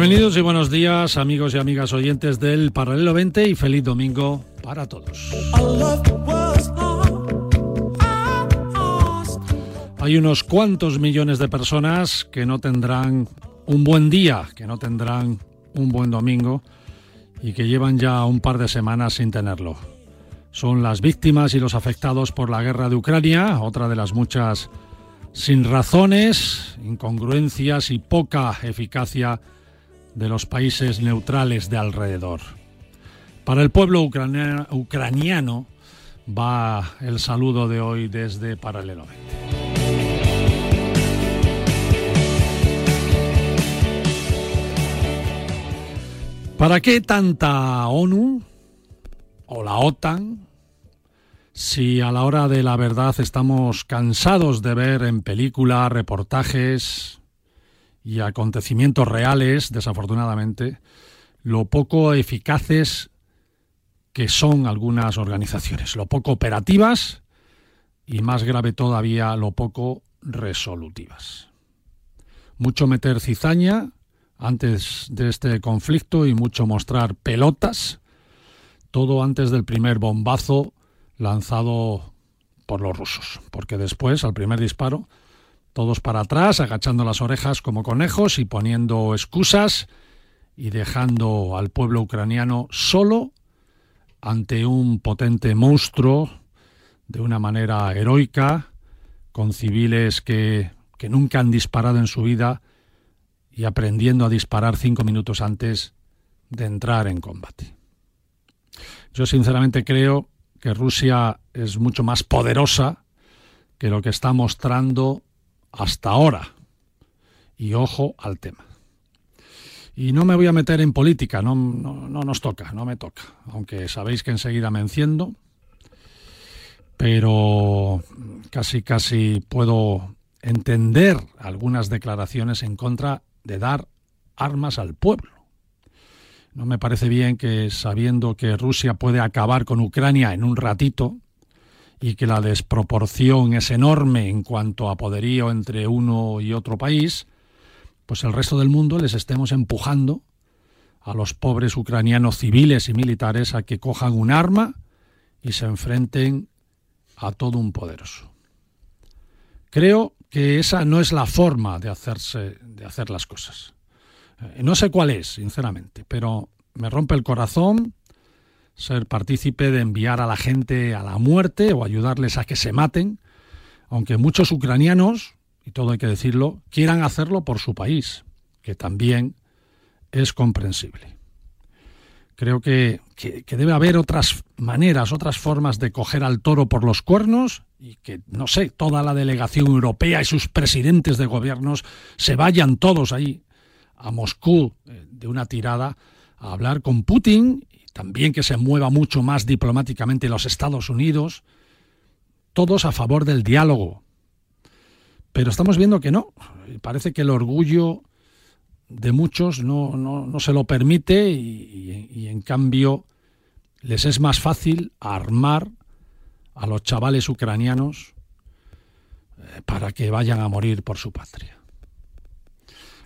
Bienvenidos y buenos días amigos y amigas oyentes del Paralelo 20 y feliz domingo para todos. Hay unos cuantos millones de personas que no tendrán un buen día, que no tendrán un buen domingo y que llevan ya un par de semanas sin tenerlo. Son las víctimas y los afectados por la guerra de Ucrania, otra de las muchas sin razones, incongruencias y poca eficacia de los países neutrales de alrededor. Para el pueblo ucraniano, va el saludo de hoy desde Paralelo ¿Para qué tanta ONU o la OTAN si a la hora de la verdad estamos cansados de ver en películas, reportajes y acontecimientos reales, desafortunadamente, lo poco eficaces que son algunas organizaciones, lo poco operativas y más grave todavía, lo poco resolutivas. Mucho meter cizaña antes de este conflicto y mucho mostrar pelotas, todo antes del primer bombazo lanzado por los rusos, porque después, al primer disparo, todos para atrás, agachando las orejas como conejos y poniendo excusas y dejando al pueblo ucraniano solo ante un potente monstruo de una manera heroica, con civiles que, que nunca han disparado en su vida y aprendiendo a disparar cinco minutos antes de entrar en combate. Yo sinceramente creo que Rusia es mucho más poderosa que lo que está mostrando hasta ahora. Y ojo al tema. Y no me voy a meter en política, no, no, nos toca, no me toca, aunque sabéis que enseguida me enciendo, pero casi casi puedo entender algunas declaraciones en contra de dar armas al pueblo. No me parece bien que sabiendo que Rusia puede acabar con Ucrania en un ratito y que la desproporción es enorme en cuanto a poderío entre uno y otro país, pues el resto del mundo les estemos empujando a los pobres ucranianos civiles y militares a que cojan un arma y se enfrenten a todo un poderoso. Creo que esa no es la forma de hacerse de hacer las cosas. Eh, no sé cuál es, sinceramente, pero me rompe el corazón ser partícipe de enviar a la gente a la muerte o ayudarles a que se maten, aunque muchos ucranianos y todo hay que decirlo, quieran hacerlo por su país, que también es comprensible. Creo que, debe haber otras maneras, otras formas de coger al toro por los cuernos y que, no sé, toda la delegación europea y sus presidentes de gobiernos se vayan todos ahí a Moscú eh, de una tirada a hablar con Putin también que se mueva mucho más diplomáticamente los Estados Unidos, todos a favor del diálogo, pero estamos viendo que no. Parece que el orgullo de muchos no, no, se lo permite y, y, en cambio les es más fácil armar a los chavales ucranianos eh, para que vayan a morir por su patria.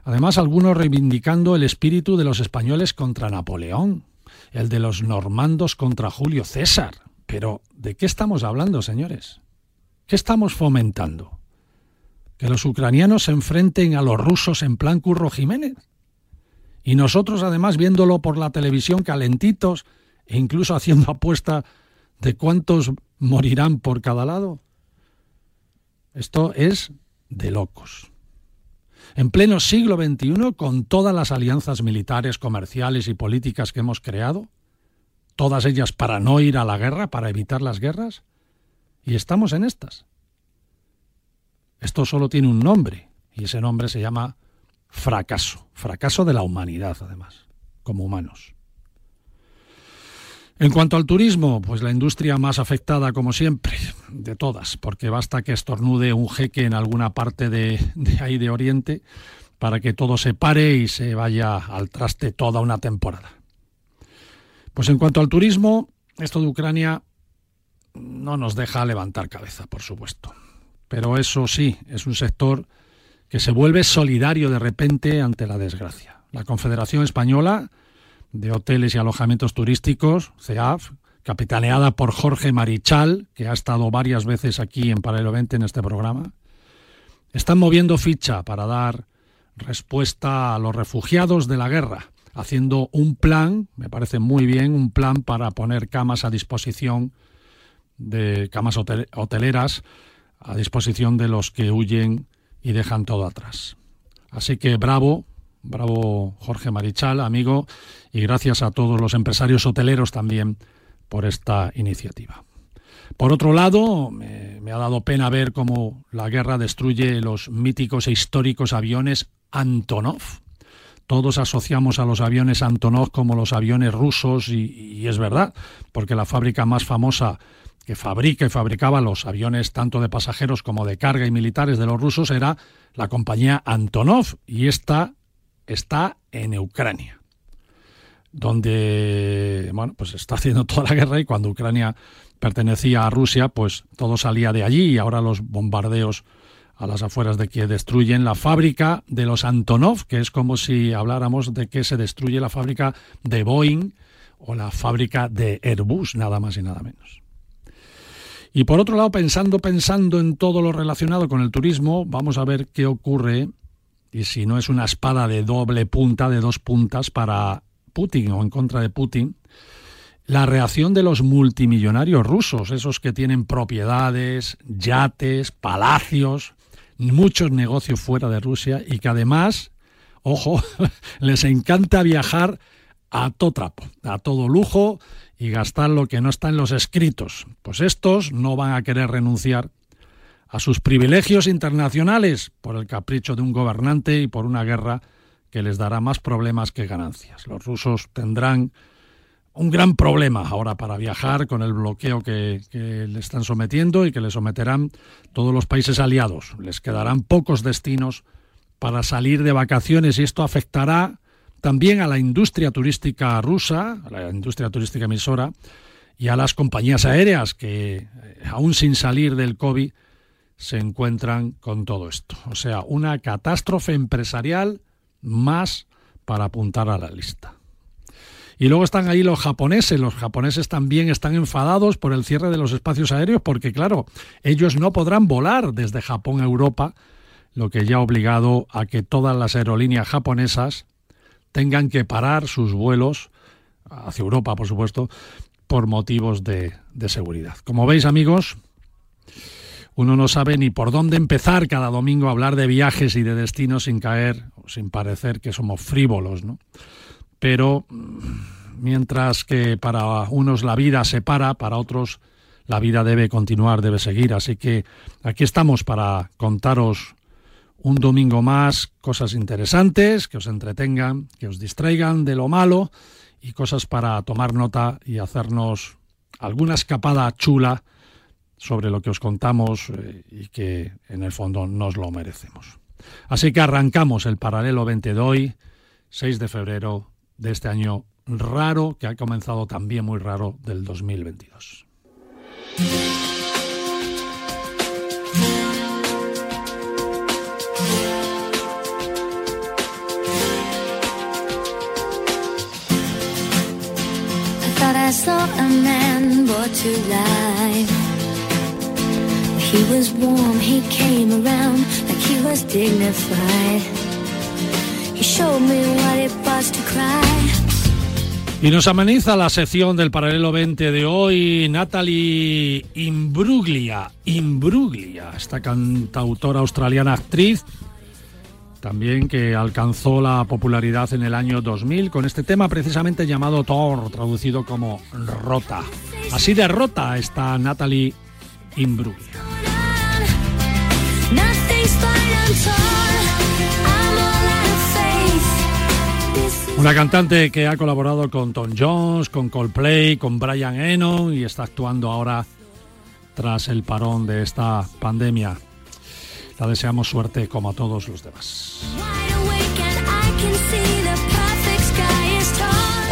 Además, algunos reivindicando el espíritu de los españoles contra Napoleón, el de los normandos contra Julio César. Pero, ¿de qué estamos hablando, señores? ¿Qué estamos fomentando? que los ucranianos se enfrenten a los rusos en plan Curro Jiménez. Y nosotros además viéndolo por la televisión calentitos e incluso haciendo apuesta de cuántos morirán por cada lado. Esto es de locos. En pleno siglo XXI, con todas las alianzas militares, comerciales y políticas que hemos creado, todas ellas para no ir a la guerra, para evitar las guerras, y estamos en estas. Esto solo tiene un nombre, y ese nombre se llama fracaso, fracaso de la humanidad, además, como humanos. En cuanto al turismo, pues la industria más afectada, como siempre, de todas, porque basta que estornude un jeque en alguna parte de, ahí de Oriente para que todo se pare y se vaya al traste toda una temporada. Pues en cuanto al turismo, esto de Ucrania no nos deja levantar cabeza, por supuesto. Pero eso sí, es un sector que se vuelve solidario de repente ante la desgracia. La Confederación Española de Hoteles y Alojamientos Turísticos, CEAF, capitaneada por Jorge Marichal, que ha estado varias veces aquí en Paralelo 20 en este programa, están moviendo ficha para dar respuesta a los refugiados de la guerra, haciendo un plan, me parece muy bien, un plan para poner camas a disposición de camas hoteleras a disposición de los que huyen y dejan todo atrás. Así que bravo, bravo Jorge Marichal, amigo, y gracias a todos los empresarios hoteleros también por esta iniciativa. Por otro lado, me, ha dado pena ver cómo la guerra destruye los míticos e históricos aviones Antonov. Todos asociamos a los aviones Antonov como los aviones rusos y, y es verdad, porque la fábrica más famosa que fabrica y fabricaba los aviones tanto de pasajeros como de carga y militares de los rusos era la compañía Antonov y esta está en Ucrania donde bueno, pues está haciendo toda la guerra y cuando Ucrania pertenecía a Rusia, pues todo salía de allí y ahora los bombardeos a las afueras de Kiev destruyen la fábrica de los Antonov, que es como si habláramos de que se destruye la fábrica de Boeing o la fábrica de Airbus, nada más y nada menos. Y por otro lado, pensando, pensando en todo lo relacionado con el turismo, vamos a ver qué ocurre y si no es una espada de doble punta, de dos puntas para Putin o en contra de Putin, la reacción de los multimillonarios rusos, esos que tienen propiedades, yates, palacios, muchos negocios fuera de Rusia y que además, ojo, les encanta viajar a todo trapo, a todo lujo y gastar lo que no está en los escritos. Pues estos no van a querer renunciar a sus privilegios internacionales por el capricho de un gobernante y por una guerra que les dará más problemas que ganancias. Los rusos tendrán un gran problema ahora para viajar con el bloqueo que, le están sometiendo y que le someterán todos los países aliados. Les quedarán pocos destinos para salir de vacaciones y esto afectará también a la industria turística rusa, a la industria turística emisora y a las compañías aéreas que, eh, aún sin salir del COVID, se encuentran con todo esto. O sea, una catástrofe empresarial más para apuntar a la lista. Y luego están ahí los japoneses. Los japoneses también están enfadados por el cierre de los espacios aéreos porque, claro, ellos no podrán volar desde Japón a Europa, lo que ya ha obligado a que todas las aerolíneas japonesas tengan que parar sus vuelos hacia Europa, por supuesto, por motivos de, de seguridad. Como veis, amigos, uno no sabe ni por dónde empezar cada domingo a hablar de viajes y de destinos sin caer sin parecer que somos frívolos, ¿no? Pero mm, mientras que para unos la vida se para, para otros la vida debe continuar, debe seguir. Así que aquí estamos para contaros un domingo más cosas interesantes, que os entretengan, que os distraigan de lo malo y cosas para tomar nota y hacernos alguna escapada chula sobre lo que os contamos eh, y que en el fondo nos lo merecemos. Así que arrancamos el paralelo 20 de hoy, 6 de febrero de este año raro, que ha comenzado también muy raro, del 2022. He was warm, he came around like he was dignified. He showed me what it was to cry. Y nos ameniza la sección del paralelo 20 de hoy Natalie Imbruglia. Imbruglia, esta cantautora australiana actriz, también que alcanzó la popularidad en el año 2000 con este tema precisamente llamado Thor, traducido como Rota. Así de rota está Natalie Imbruglia. Una cantante que ha colaborado con Tom Jones, con Coldplay, con Brian Eno y está actuando ahora tras el parón de esta pandemia. La deseamos suerte como a todos los demás.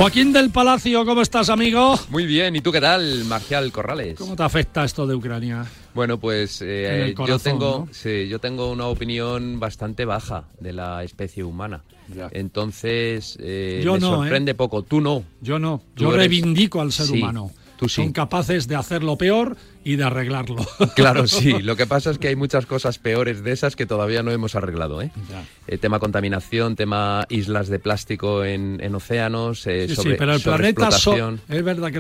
Joaquín del Palacio, ¿cómo estás, amigo? Muy bien, ¿y tú qué tal, Marcial Corrales? ¿Cómo te afecta esto de Ucrania? Bueno, pues eh, yo tengo, sí, yo tengo una opinión bastante baja de la especie humana. Entonces, eh, me ¿eh? sorprende poco. Tú no. Yo no. yo reivindico al ser humano. Son capaces de hacer lo peor y de arreglarlo. Claro, sí. Lo que pasa es que hay muchas cosas peores de esas que todavía no hemos arreglado. ¿eh? eh tema contaminación, tema islas de plástico en, océanos, eh, sí, sí, pero el planeta es verdad que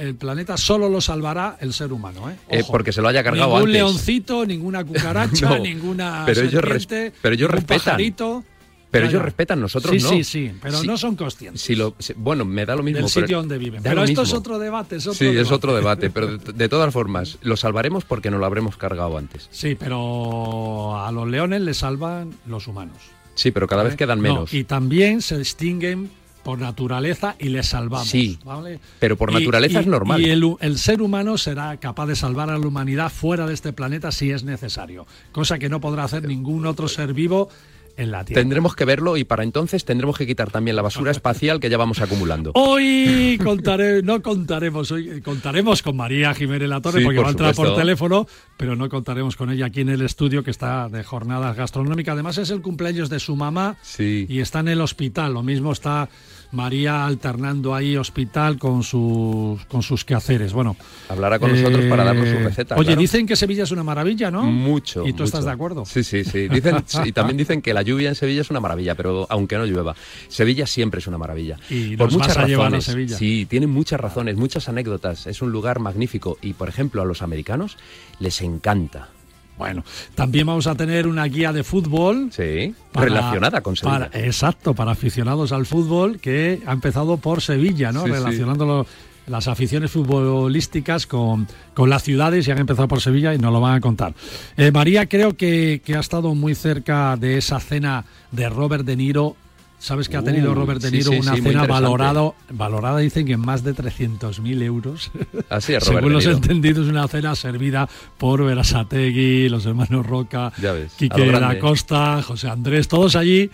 el, planeta solo lo salvará el ser humano. ¿eh? eh porque se lo haya cargado Ningún antes. leoncito, ninguna cucaracha, ninguna pero ellos, pero ellos respetan. Pajarito. Pero ellos respetan, nosotros sí, no. Sí, sí, pero no son conscientes. Si lo, bueno, me da lo mismo. Del sitio donde viven. Pero esto es otro debate. Es otro sí, es otro debate. Pero de, todas formas, lo salvaremos porque no lo habremos cargado antes. Sí, pero a los leones les salvan los humanos. Sí, pero cada vez quedan menos. y también se distinguen por naturaleza y les salvamos. Sí, pero por naturaleza es normal. Y el, el, ser humano será capaz de salvar a la humanidad fuera de este planeta si es necesario, cosa que no podrá hacer ningún otro ser vivo Tendremos que verlo y para entonces tendremos que quitar también la basura espacial que ya vamos acumulando. Hoy contaré, no contaremos, hoy contaremos con María Jiménez La Torre porque va a entrar por teléfono, pero no contaremos con ella aquí en el estudio que está de jornadas gastronómicas. Además es el cumpleaños de su mamá y está en el hospital. Lo mismo está María alternando ahí hospital con sus, con sus quehaceres. Bueno, hablará con nosotros para darnos su eh, receta. Oye, dicen que Sevilla es una maravilla, ¿no? Mucho. ¿Y tú estás de acuerdo? Sí, sí, sí. Dicen, y también dicen que la lluvia en Sevilla es una maravilla, pero aunque no llueva, Sevilla siempre es una maravilla. Y por muchas razones. Sevilla. Sí, tiene muchas razones, muchas anécdotas. Es un lugar magnífico y, por ejemplo, a los americanos les encanta. Bueno, también vamos a tener una guía de fútbol. Sí, relacionada con Sevilla. exacto, para aficionados al fútbol, que ha empezado por Sevilla, ¿no? Relacionando las aficiones futbolísticas con, con, las ciudades y han empezado por Sevilla y nos lo van a contar. Eh, María creo que, que ha estado muy cerca de esa cena de Robert De Niro Sabes que ha tenido uh, Robert De Niro una cena valorado, valorada, dicen que en más de 300.000 euros. Así es, Según los entendidos, una cena servida por Verasategui, los hermanos Roca, Quique da Costa, José Andrés, todos allí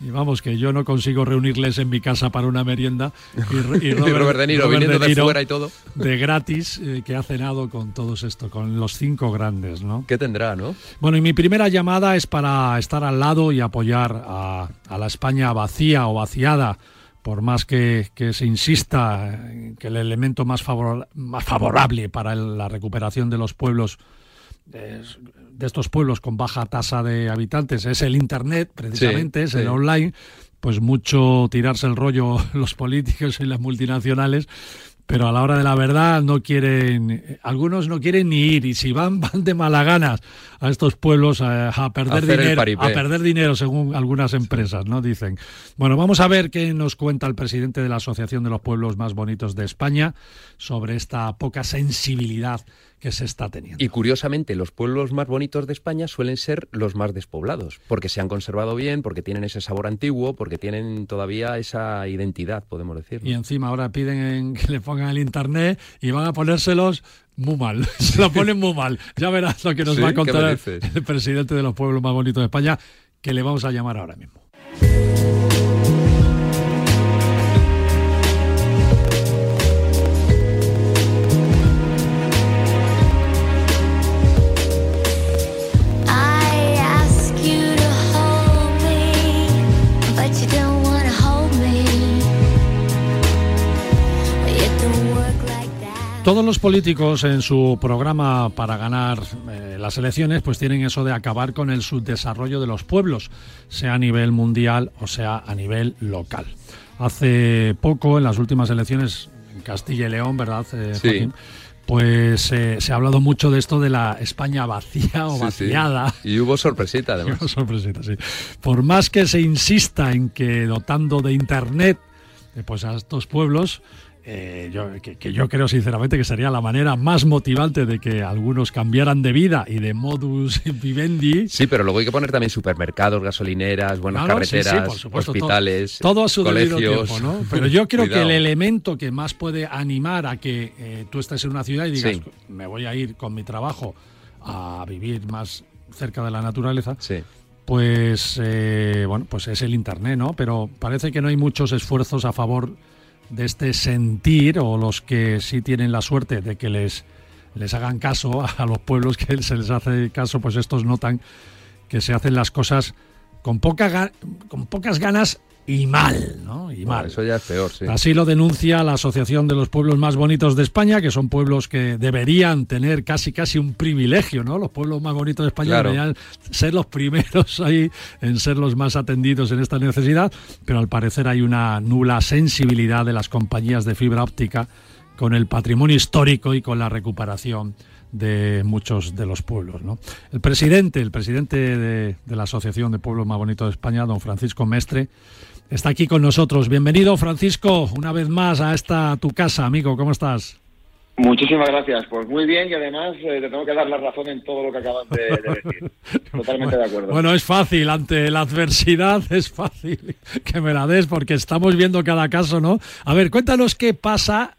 y vamos, que yo no consigo reunirles en mi casa para una merienda. Y, Robert, De Niro, viniendo de, fuera y todo. De gratis, eh, que ha cenado con todos esto, con los cinco grandes, ¿no? ¿Qué tendrá, no? Bueno, y mi primera llamada es para estar al lado y apoyar a, la España vacía o vaciada por más que, se insista que el elemento más, más favorable para la recuperación de los pueblos de estos pueblos con baja tasa de habitantes es el Internet, precisamente, es el online, pues mucho tirarse el rollo los políticos y las multinacionales, pero a la hora de la verdad no quieren, algunos no quieren ni ir y si van, van de mala ganas a estos pueblos a, perder dinero, a perder dinero según algunas empresas, ¿no? Dicen. Bueno, vamos a ver qué nos cuenta el presidente de la Asociación de los Pueblos Más Bonitos de España sobre esta poca sensibilidad que se está teniendo. Y curiosamente, los pueblos más bonitos de España suelen ser los más despoblados, porque se han conservado bien, porque tienen ese sabor antiguo, porque tienen todavía esa identidad, podemos decir. Y encima ahora piden que le pongan el internet y van a ponérselos muy mal, se lo ponen muy mal. Ya verás lo que nos va a contar el presidente de los pueblos más bonitos de España, que le vamos a llamar ahora mismo. Todos los políticos en su programa para ganar eh, las elecciones pues tienen eso de acabar con el subdesarrollo de los pueblos, sea a nivel mundial o sea a nivel local. hace poco, en las últimas elecciones en Castilla y León, ¿verdad, eh, sí pues eh, se ha hablado mucho de esto de la España vacía o vaciada. Y hubo sorpresita, además. hubo sorpresita, sí. Por más que se insista en que dotando de Internet pues a estos pueblos eh, yo, que, yo creo sinceramente que sería la manera más motivante de que algunos cambiaran de vida y de modus vivendi. Sí, pero luego hay que poner también supermercados, gasolineras, buenas carreteras, hospitales, todo, a su colegios. tiempo, ¿no? Pero yo creo que el elemento que más puede animar a que eh, tú estés en una ciudad y digas, me voy a ir con mi trabajo a vivir más cerca de la naturaleza, pues eh, bueno, pues es el internet, ¿no? Pero parece que no hay muchos esfuerzos a favor de este sentir o los que sí tienen la suerte de que les, les hagan caso a los pueblos que se les hace caso, pues estos notan que se hacen las cosas con, poca, con pocas ganas y mal, ¿no? Y mal. eso ya es peor, sí. Así lo denuncia la Asociación de los Pueblos Más Bonitos de España, que son pueblos que deberían tener casi casi un privilegio, ¿no? Los pueblos más bonitos de España deberían ser los primeros ahí en ser los más atendidos en esta necesidad, pero al parecer hay una nula sensibilidad de las compañías de fibra óptica con el patrimonio histórico y con la recuperación de muchos de los pueblos. ¿no? El presidente, el presidente de, de, la Asociación de Pueblos Más Bonitos de España, don Francisco Mestre, está aquí con nosotros. Bienvenido, Francisco, una vez más a esta tu casa, amigo. ¿Cómo estás? Muchísimas gracias. Pues muy bien y además eh, te tengo que dar la razón en todo lo que acabas de, decir. Totalmente de acuerdo. Bueno, es fácil, ante la adversidad es fácil que me la des porque estamos viendo cada caso, ¿no? A ver, cuéntanos qué pasa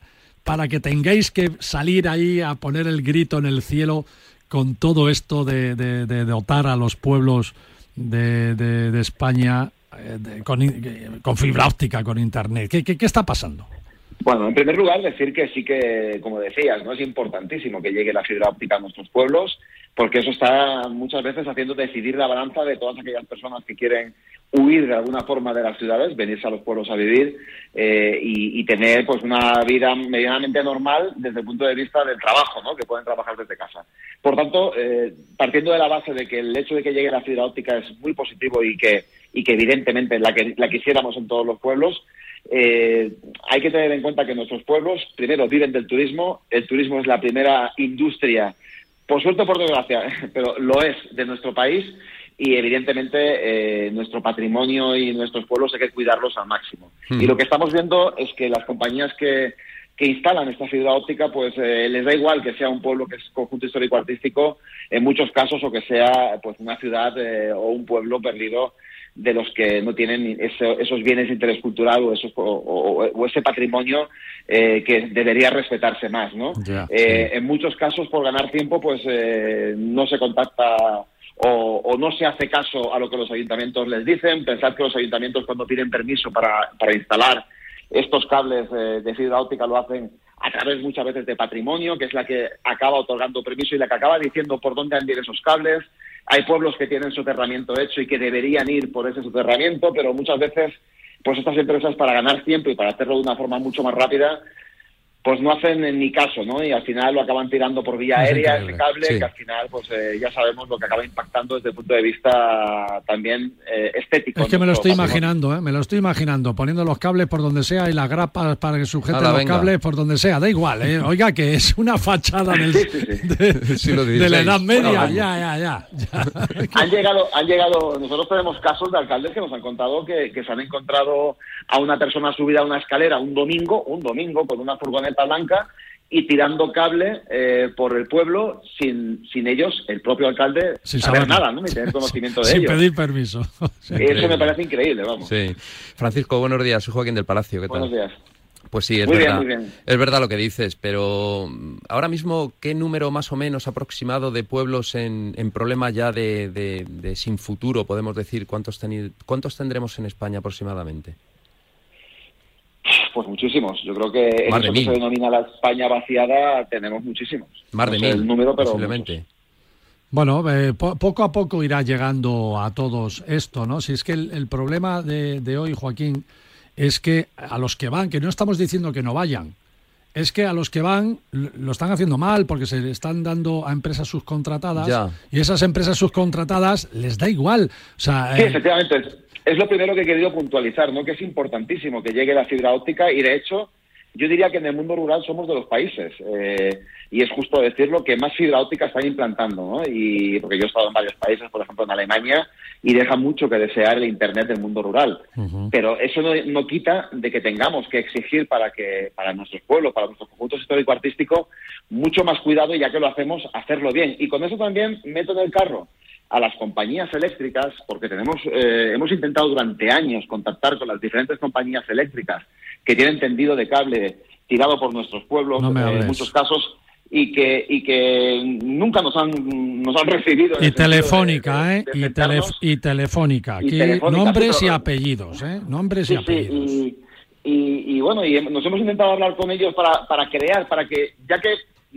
para que tengáis que salir ahí a poner el grito en el cielo con todo esto de, dotar a los pueblos de España eh, con, fibra óptica, con internet. ¿Qué, qué, está pasando? Bueno, en primer lugar, decir que sí que, como decías, no es importantísimo que llegue la fibra óptica a nuestros pueblos, porque eso está muchas veces haciendo decidir la balanza de todas aquellas personas que quieren huir de alguna forma de las ciudades, venirse a los pueblos a vivir eh, y, tener pues una vida medianamente normal desde el punto de vista del trabajo, ¿no? que pueden trabajar desde casa. Por tanto, eh, partiendo de la base de que el hecho de que llegue la fibra óptica es muy positivo y que y que evidentemente la, que, la quisiéramos en todos los pueblos. Eh, hay que tener en cuenta que nuestros pueblos, primero, viven del turismo. El turismo es la primera industria, por suerte por desgracia, pero lo es de nuestro país y evidentemente eh, nuestro patrimonio y nuestros pueblos hay que cuidarlos al máximo. Hmm. Y lo que estamos viendo es que las compañías que, que instalan esta fibra óptica, pues eh, les da igual que sea un pueblo que es conjunto histórico artístico en muchos casos o que sea pues una ciudad o un pueblo perdido de los que no tienen esos bienes de interés cultural o, esos, o, ese patrimonio eh, que debería respetarse más, ¿no? Eh, en muchos casos, por ganar tiempo, pues eh, no se contacta o, no se hace caso a lo que los ayuntamientos les dicen. Pensad que los ayuntamientos cuando piden permiso para, para instalar estos cables de fibra óptica lo hacen a través muchas veces de patrimonio, que es la que acaba otorgando permiso y la que acaba diciendo por dónde han esos cables. Hay pueblos que tienen soterramiento hecho y que deberían ir por ese soterramiento, pero muchas veces, pues estas empresas para ganar tiempo y para hacerlo de una forma mucho más rápida, pues no hacen ni caso, ¿no? Y al final lo acaban tirando por vía aérea, ese cable, que al final, pues eh, ya sabemos lo que acaba impactando desde el punto de vista también eh, estético. Es que me lo estoy imaginando, ¿eh? Me lo estoy imaginando, poniendo los cables por donde sea y las grapas para que sujeten los cables por donde sea, da igual, ¿eh? Oiga, que es una fachada del, De, la Edad Media, ya, ya, ya, Han llegado, han llegado, nosotros tenemos casos de alcaldes que nos han contado que, que se han encontrado a una persona subida a una escalera un domingo, un domingo, con una furgoneta blanca y tirando cable eh, por el pueblo sin, sin ellos, el propio alcalde, sin saber nada, ¿no? ni tener conocimiento de ellos. Sin pedir permiso. Eso me parece increíble, vamos. Sí. Francisco, buenos días. Soy Joaquín del Palacio. ¿Qué buenos días. Pues sí, es verdad. Es verdad lo que dices, pero mm, ahora mismo, ¿qué número más o menos aproximado de pueblos en, en problema ya de, de, sin futuro, podemos decir? ¿Cuántos, ¿Cuántos tendremos en España aproximadamente? Pues muchísimos. Yo creo que en eso que se denomina la España vaciada tenemos muchísimos. Más de mil, el número, pero posiblemente. Bueno, eh, poco a poco irá llegando a todos esto, ¿no? Si es que el, problema de, hoy, Joaquín, es que a los que van, que no estamos diciendo que no vayan, es que a los que van lo están haciendo mal porque se le están dando a empresas subcontratadas y esas empresas subcontratadas les da igual. O sea, sí, efectivamente. Es lo primero que he querido puntualizar, ¿no? Que es importantísimo que llegue la fibra óptica y de hecho yo diría que en el mundo rural somos de los países, eh, y es justo decirlo, que más fibra óptica están implantando, ¿no? Y, porque yo he estado en varios países, por ejemplo en Alemania, y deja mucho que desear el Internet del mundo rural. Pero eso no, quita de que tengamos que exigir para que para nuestros pueblos, para nuestros conjuntos histórico-artístico, mucho más cuidado, y ya que lo hacemos, hacerlo bien. Y con eso también meto en el carro a las compañías eléctricas, porque tenemos, eh, hemos intentado durante años contactar con las diferentes compañías eléctricas que tienen tendido de cable tirado por nuestros pueblos eh, en muchos casos y que y que nunca nos han nos han recibido y telefónica eh y, telefónica. Aquí nombres y apellidos eh nombres y apellidos. y, bueno y nos hemos intentado hablar con ellos para para crear para que ya que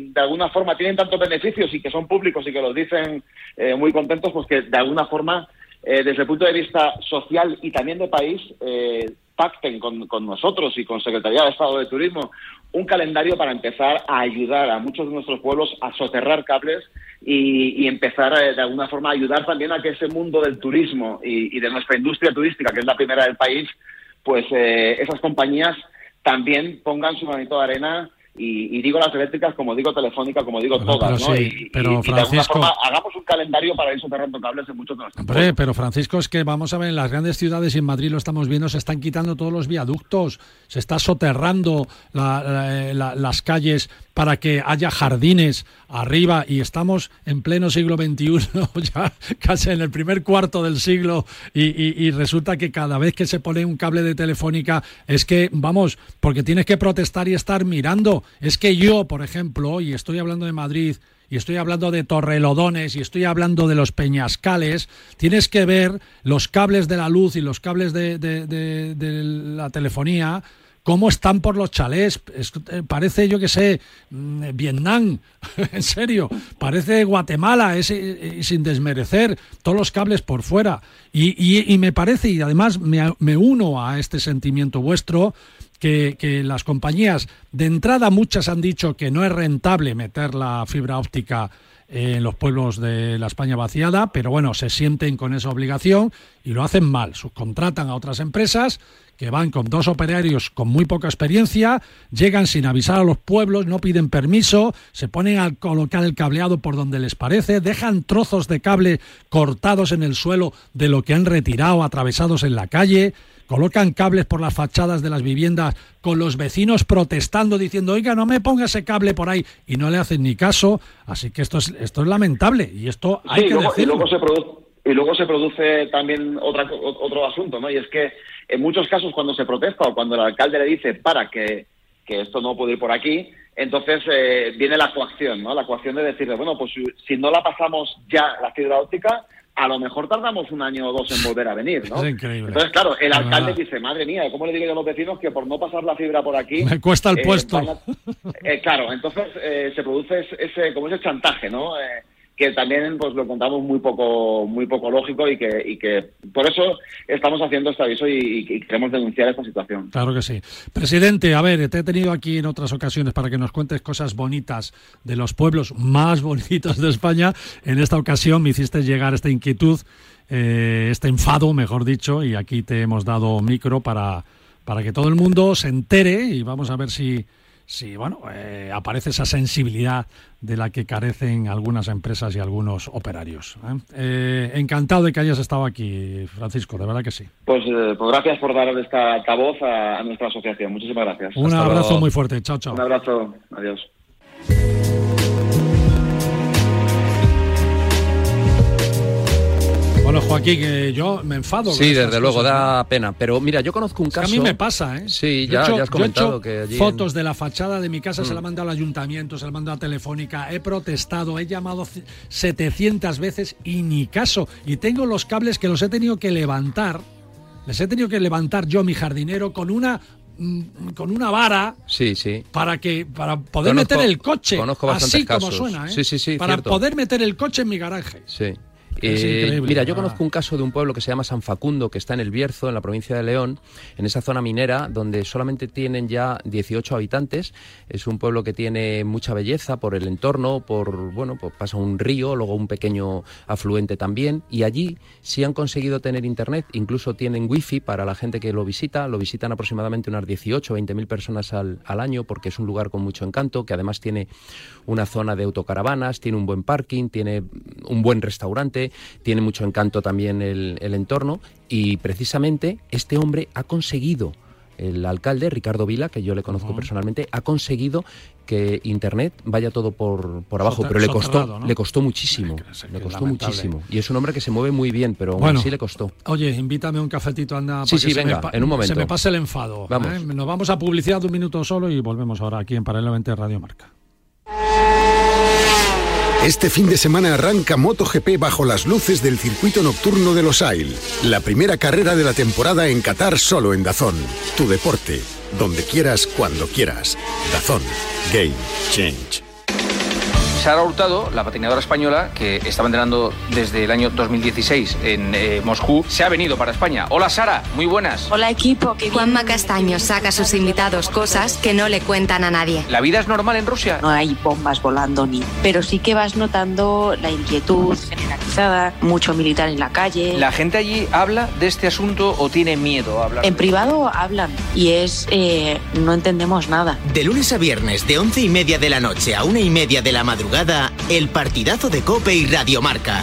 de alguna forma tienen tantos beneficios y que son públicos y que los dicen eh, muy contentos pues que de alguna forma eh, desde el punto de vista social y también de país eh, pacten con, con, nosotros y con Secretaría de Estado de Turismo un calendario para empezar a ayudar a muchos de nuestros pueblos a soterrar cables y, empezar de alguna forma a ayudar también a que ese mundo del turismo y, de nuestra industria turística, que es la primera del país, pues eh, esas compañías también pongan su granito de arena y, digo las eléctricas como digo telefónica, como digo todas, ¿no? y, pero Francisco... hagamos un calendario para ir soterrando cables en muchos de los Hombre, pero Francisco, es que vamos a ver, en las grandes ciudades y en Madrid lo estamos viendo, se están quitando todos los viaductos, se está soterrando las calles para que haya jardines arriba y estamos en pleno siglo XXI, ya casi en el primer cuarto del siglo y, resulta que cada vez que se pone un cable de telefónica es que, vamos, porque tienes que protestar y estar mirando. Es que yo, por ejemplo, y estoy hablando de Madrid, y estoy hablando de Torrelodones y estoy hablando de los Peñascales, tienes que ver los cables de la luz y los cables de, de la telefonía cómo están por los chalés. Eh, parece, yo que sé, mm, Vietnam, en serio, parece Guatemala, es, eh, sin desmerecer, todos los cables por fuera. Y, me parece, y además me, uno a este sentimiento vuestro, que, que, las compañías, de entrada muchas han dicho que no es rentable meter la fibra óptica en los pueblos de la España vaciada, pero bueno, se sienten con esa obligación y lo hacen mal. Subcontratan a otras empresas que van con dos operarios con muy poca experiencia, llegan sin avisar a los pueblos, no piden permiso, se ponen a colocar el cableado por donde les parece, dejan trozos de cable cortados en el suelo de lo que han retirado, atravesados en la calle, colocan cables por las fachadas de las viviendas con los vecinos protestando diciendo, oiga, no me ponga ese cable por ahí y no le hacen ni caso. Así que esto es, esto es lamentable y esto hay que decirlo. Y luego se produce también otra, otro asunto, ¿no? Y es que en muchos casos cuando se protesta o cuando el alcalde le dice para que, esto no puede ir por aquí, entonces eh, viene la coacción, ¿no? La coacción de decirle, bueno, pues si, no la pasamos ya la fibra óptica, a lo mejor tardamos un año o dos en volver a venir, ¿no? Es increíble. Entonces, claro, el alcalde dice, madre mía, ¿cómo le digo yo a los vecinos que por no pasar la fibra por aquí... Me cuesta el eh, puesto. Eh, claro, entonces se produce ese, como ese chantaje, ¿no? Que también pues lo contamos muy poco muy poco lógico y que, y que por eso estamos haciendo este aviso y, queremos denunciar esta situación. Claro que sí. Presidente, a ver, te he tenido aquí en otras ocasiones para que nos cuentes cosas bonitas de los pueblos más bonitos de España. En esta ocasión me hiciste llegar esta inquietud, eh, este enfado, mejor dicho, y aquí te hemos dado micro para, para que todo el mundo se entere y vamos a ver si Sí, bueno, eh, aparece esa sensibilidad de la que carecen algunas empresas y algunos operarios. ¿eh? Eh, encantado de que hayas estado aquí, Francisco, de verdad que sí. Pues, pues gracias por dar esta, voz a, nuestra asociación. Muchísimas gracias. Un abrazo muy fuerte. Chao, chao. Un abrazo. Adiós. Bueno, Joaquín, que yo me enfado. Sí, desde luego, da pena. Pero mira, yo conozco un caso. a mí me pasa, ¿eh? Sí, ya, has comentado que allí. Fotos de la fachada de mi casa se la mm. mandado al ayuntamiento, se la he mandado a Telefónica, he protestado, he llamado 700 veces y ni caso. Y tengo los cables que los he tenido que levantar. Les he tenido que levantar yo, mi jardinero, con una mm, con una vara sí, sí. para que para poder meter el coche conozco así como suena ¿eh? sí, sí, sí, para poder meter el coche en mi garaje sí Eh, mira, yo conozco un caso de un pueblo que se llama San Facundo, que está en el Bierzo, en la provincia de León, en esa zona minera, donde solamente tienen ya 18 habitantes. Es un pueblo que tiene mucha belleza por el entorno, por, bueno, pues pasa un río, luego un pequeño afluente también, y allí sí han conseguido tener internet, incluso tienen wifi para la gente que lo visita, lo visitan aproximadamente unas 18 o 20 mil personas al, al año, porque es un lugar con mucho encanto, que además tiene una zona de autocaravanas, tiene un buen parking, tiene un buen restaurante, tiene mucho encanto también el, entorno y precisamente este hombre ha conseguido el alcalde, Ricardo Vila, que yo le conozco personalmente, ha conseguido que Internet vaya todo por, por abajo, pero le costó, le costó muchísimo, le costó muchísimo. Y es un hombre que se mueve muy bien, pero bueno, sí le costó. Oye, invítame un cafetito, anda. Sí, sí, venga, en un momento. Se me pase el enfado. Vamos. ¿eh? Nos vamos a publicidad un minuto solo y volvemos ahora aquí en Paralelamente Radio Marca. Este fin de semana arranca MotoGP bajo las luces del circuito nocturno de Los Ail, la primera carrera de la temporada en Qatar solo en Dazón. Tu deporte, donde quieras, cuando quieras. Dazón, Game Change. Sara Hurtado, la patinadora española, que estaba entrenando desde el año 2016 en eh, Moscú, se ha venido para España. Hola Sara, muy buenas. Hola equipo. Juanma Castaño saca a sus invitados cosas que no le cuentan a nadie. ¿La vida es normal en Rusia? No hay bombas volando ni... Pero sí que vas notando la inquietud generalizada, mucho militar en la calle. ¿La gente allí habla de este asunto o tiene miedo a hablar? En privado hablan y es... Eh, no entendemos nada. De lunes a viernes, de once y media de la noche a una y media de la madrugada, el partidazo de Cope y Radiomarca.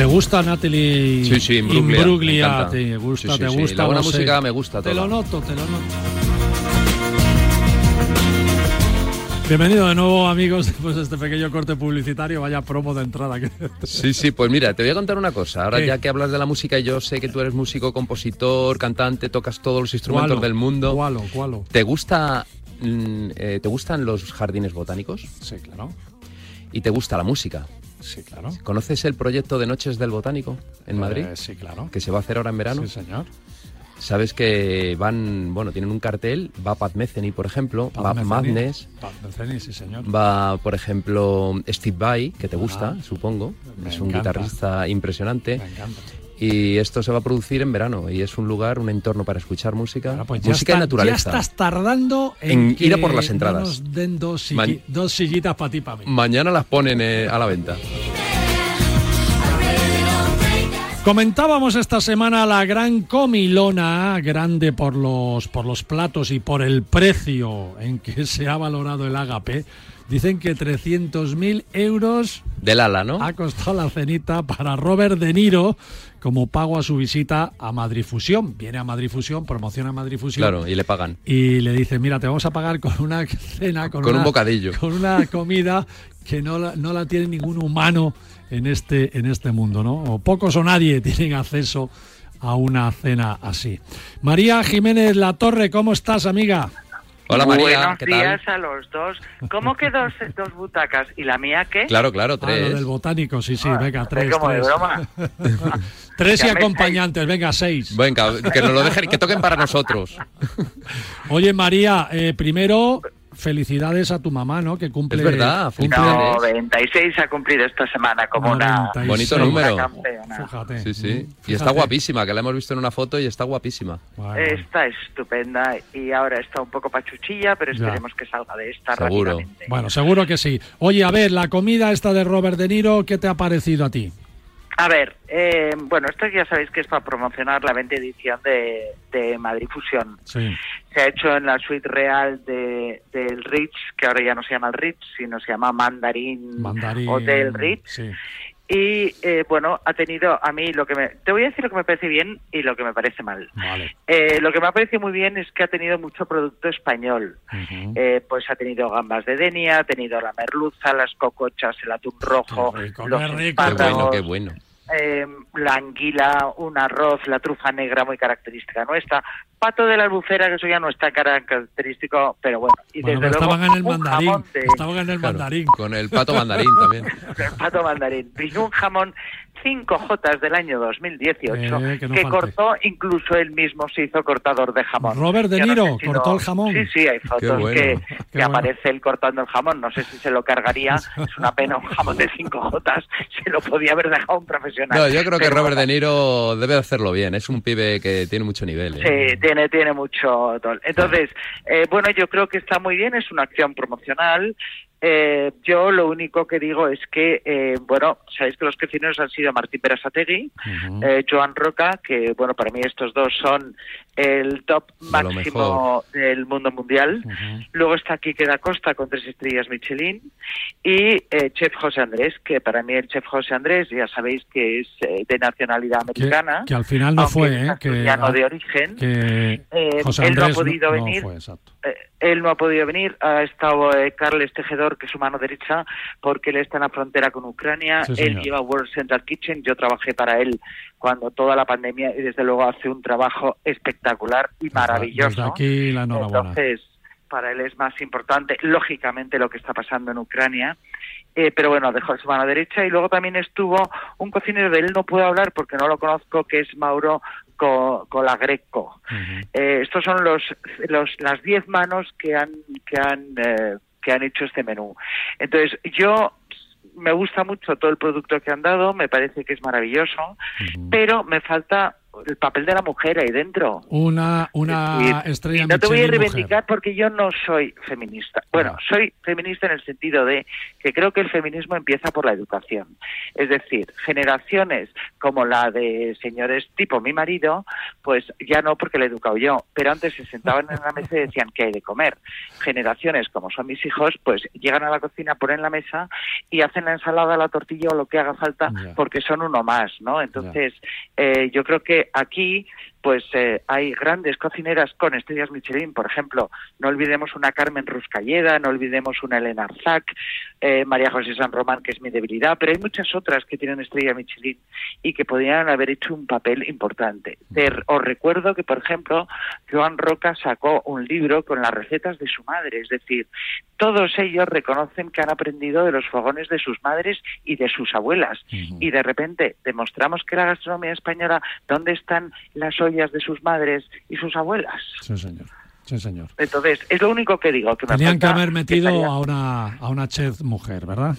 ¿Te gusta Natalie? Sí, sí, Imbruglia. Te gusta, te gusta. La buena música me gusta. Te lo noto, te lo noto. Bienvenido de nuevo, amigos, después de este pequeño corte publicitario. Vaya promo de entrada. Sí, sí, pues mira, te voy a contar una cosa. Ahora, ya que hablas de la música, y yo sé que tú eres músico, compositor, cantante, tocas todos los instrumentos del mundo. ¿Cuál? ¿Cuál? ¿Te gusta, mm, eh, ¿Te gustan los jardines botánicos? Sí, claro. ¿Y te gusta la música? Sí, claro. ¿Conoces el proyecto de Noches del Botánico en eh, Madrid? sí, claro. Que se va a hacer ahora en verano. Sí, señor. Sabes que van, bueno, tienen un cartel, va Pat Metheny, por ejemplo, va Madness. Pat Metheny, sí, señor. Va, por ejemplo, Steve Vai, que te gusta, ah, supongo. Es un guitarrista impresionante. Me encanta. Y esto se va a producir en verano y es un lugar, un entorno para escuchar música, pues música y naturaleza. Ya estás tardando en, ir a por las entradas. nos den dos, sillitas para ti, para mí. Mañana las ponen eh, a la venta. Comentábamos esta semana la gran comilona, grande por los, por los platos y por el precio en que se ha valorado el ágape. Dicen que 300.000 euros del ala, ¿no? Ha costado la cenita para Robert De Niro como pago a su visita a Madrid Fusión. Viene a Madrid Fusión, promociona Madrid Fusión. Claro, y le pagan. Y le dice, mira, te vamos a pagar con una cena, con, un bocadillo. Con una comida que no la, no la tiene ningún humano en este, en este mundo, ¿no? O pocos o nadie tienen acceso a una cena así. María Jiménez La Torre, ¿cómo estás, amiga? Hola María, Buenos días a los dos. ¿Cómo que dos, dos butacas? ¿Y la mía qué? Claro, claro, tres. Ah, lo del botánico, sí, sí, ah, venga, tres. Como tres. de broma. tres y acompañantes, venga, seis. Venga, que nos lo dejen, que toquen para nosotros. Oye María, eh, primero felicidades a tu mamá, ¿no? Que cumple. Es verdad, cumple 96 ha cumplido esta semana como una. Bonito número. Fíjate. Sí, sí. Y está guapísima, que la hemos visto en una foto y está guapísima. Está estupenda y ahora está un poco pachuchilla, pero esperemos que salga de esta seguro. rápidamente. Bueno, seguro que sí. Oye, a ver, la comida esta de Robert De Niro, ¿qué te ha parecido a ti? A ver, eh, bueno, esto ya sabéis que es para promocionar la 20 edición de, de Madrid Fusión. Sí. Se ha hecho en la suite real de, del Ritz, que ahora ya no se llama el Ritz, sino se llama Mandarín, Hotel Ritz. Sí. y eh, bueno, ha tenido a mí lo que me... Te voy a decir lo que me parece bien y lo que me parece mal. Eh, lo que me ha parecido muy bien es que ha tenido mucho producto español. Eh, pues ha tenido gambas de denia, ha tenido la merluza, las cocochas, el atún rojo, los qué bueno, qué bueno. La anguila, un arroz, la trufa negra muy característica nuestra, pato de la albufera, que eso ya no está característico, pero bueno. Y desde luego, estaban en el mandarín. Estaban en el mandarín. Con el pato mandarín también. con el pato mandarín. Y un jamón 5J del año 2018 eh, que, cortó, incluso él mismo se hizo cortador de jamón. Robert De Niro cortó el jamón. Sí, sí, hay fotos que, aparece él cortando el jamón. No sé si se lo cargaría. es una pena un jamón de 5J. Se lo podía haber dejado un profesional. No, yo creo que Robert De Niro debe hacerlo bien. Es un pibe que tiene mucho nivel. ¿eh? Sí, tiene, tiene mucho. Entonces, eh, bueno, yo creo que está muy bien. Es una acción promocional. Eh, yo lo único que digo es que, eh, bueno, sabéis que los cocineros han sido Martín Perasategui, eh, Joan Roca, que, bueno, para mí estos dos son el top máximo del mundo mundial. Luego está Quique da Costa con tres estrellas Michelin. Y eh, Chef José Andrés, que para mí el Chef José Andrés, ya sabéis que es de nacionalidad americana. Que, al final no fue, ¿eh? Que, de origen. él no ha podido venir. él no ha podido venir. Ha estado Carles Tejedor que es su mano derecha, porque él está en la frontera con Ucrania. él lleva World Central Kitchen. Yo trabajé para él cuando toda la pandemia y desde luego hace un trabajo espectacular y maravilloso. aquí la enhorabuena. Entonces, para él es más importante, lógicamente, lo que está pasando en Ucrania. Eh, pero bueno, dejó su mano derecha y luego también estuvo un cocinero de él, no puedo hablar porque no lo conozco, que es Mauro Colagreco. eh, estos son los, los las diez manos que han, que han eh, que han hecho este menú. Entonces, yo me gusta mucho todo el producto que han dado, me parece que es maravilloso, pero me falta el papel de la mujer ahí dentro. Una, una estrella No te voy a reivindicar porque yo no soy feminista. Bueno, soy feminista en el sentido de que creo que el feminismo empieza por la educación. Es decir, generaciones como la de señores tipo mi marido, pues ya no porque le he educado yo, pero antes se sentaban en la mesa y decían que hay de comer. Generaciones como son mis hijos, pues llegan a la cocina, ponen la mesa y hacen la ensalada, la tortilla o lo que haga falta porque son uno más, ¿no? Entonces, eh, yo creo que aquí pues eh, hay grandes cocineras con estrellas Michelin, por ejemplo, no olvidemos una Carmen Ruscalleda, no olvidemos una Elena Arzac, eh, María José San Román, que es mi debilidad, pero hay muchas otras que tienen estrella Michelin y que podrían haber hecho un papel importante. os recuerdo que, por ejemplo, Joan Roca sacó un libro con las recetas de su madre, es decir, todos ellos reconocen que han aprendido de los fogones de sus madres y de sus abuelas. Y de repente demostramos que la gastronomía española, ¿dónde están las de sus madres y sus abuelas. Sí, señor. Sí, señor. Entonces, es lo único que digo. Que Tenían que haber metido a, una, a una chef mujer, ¿verdad?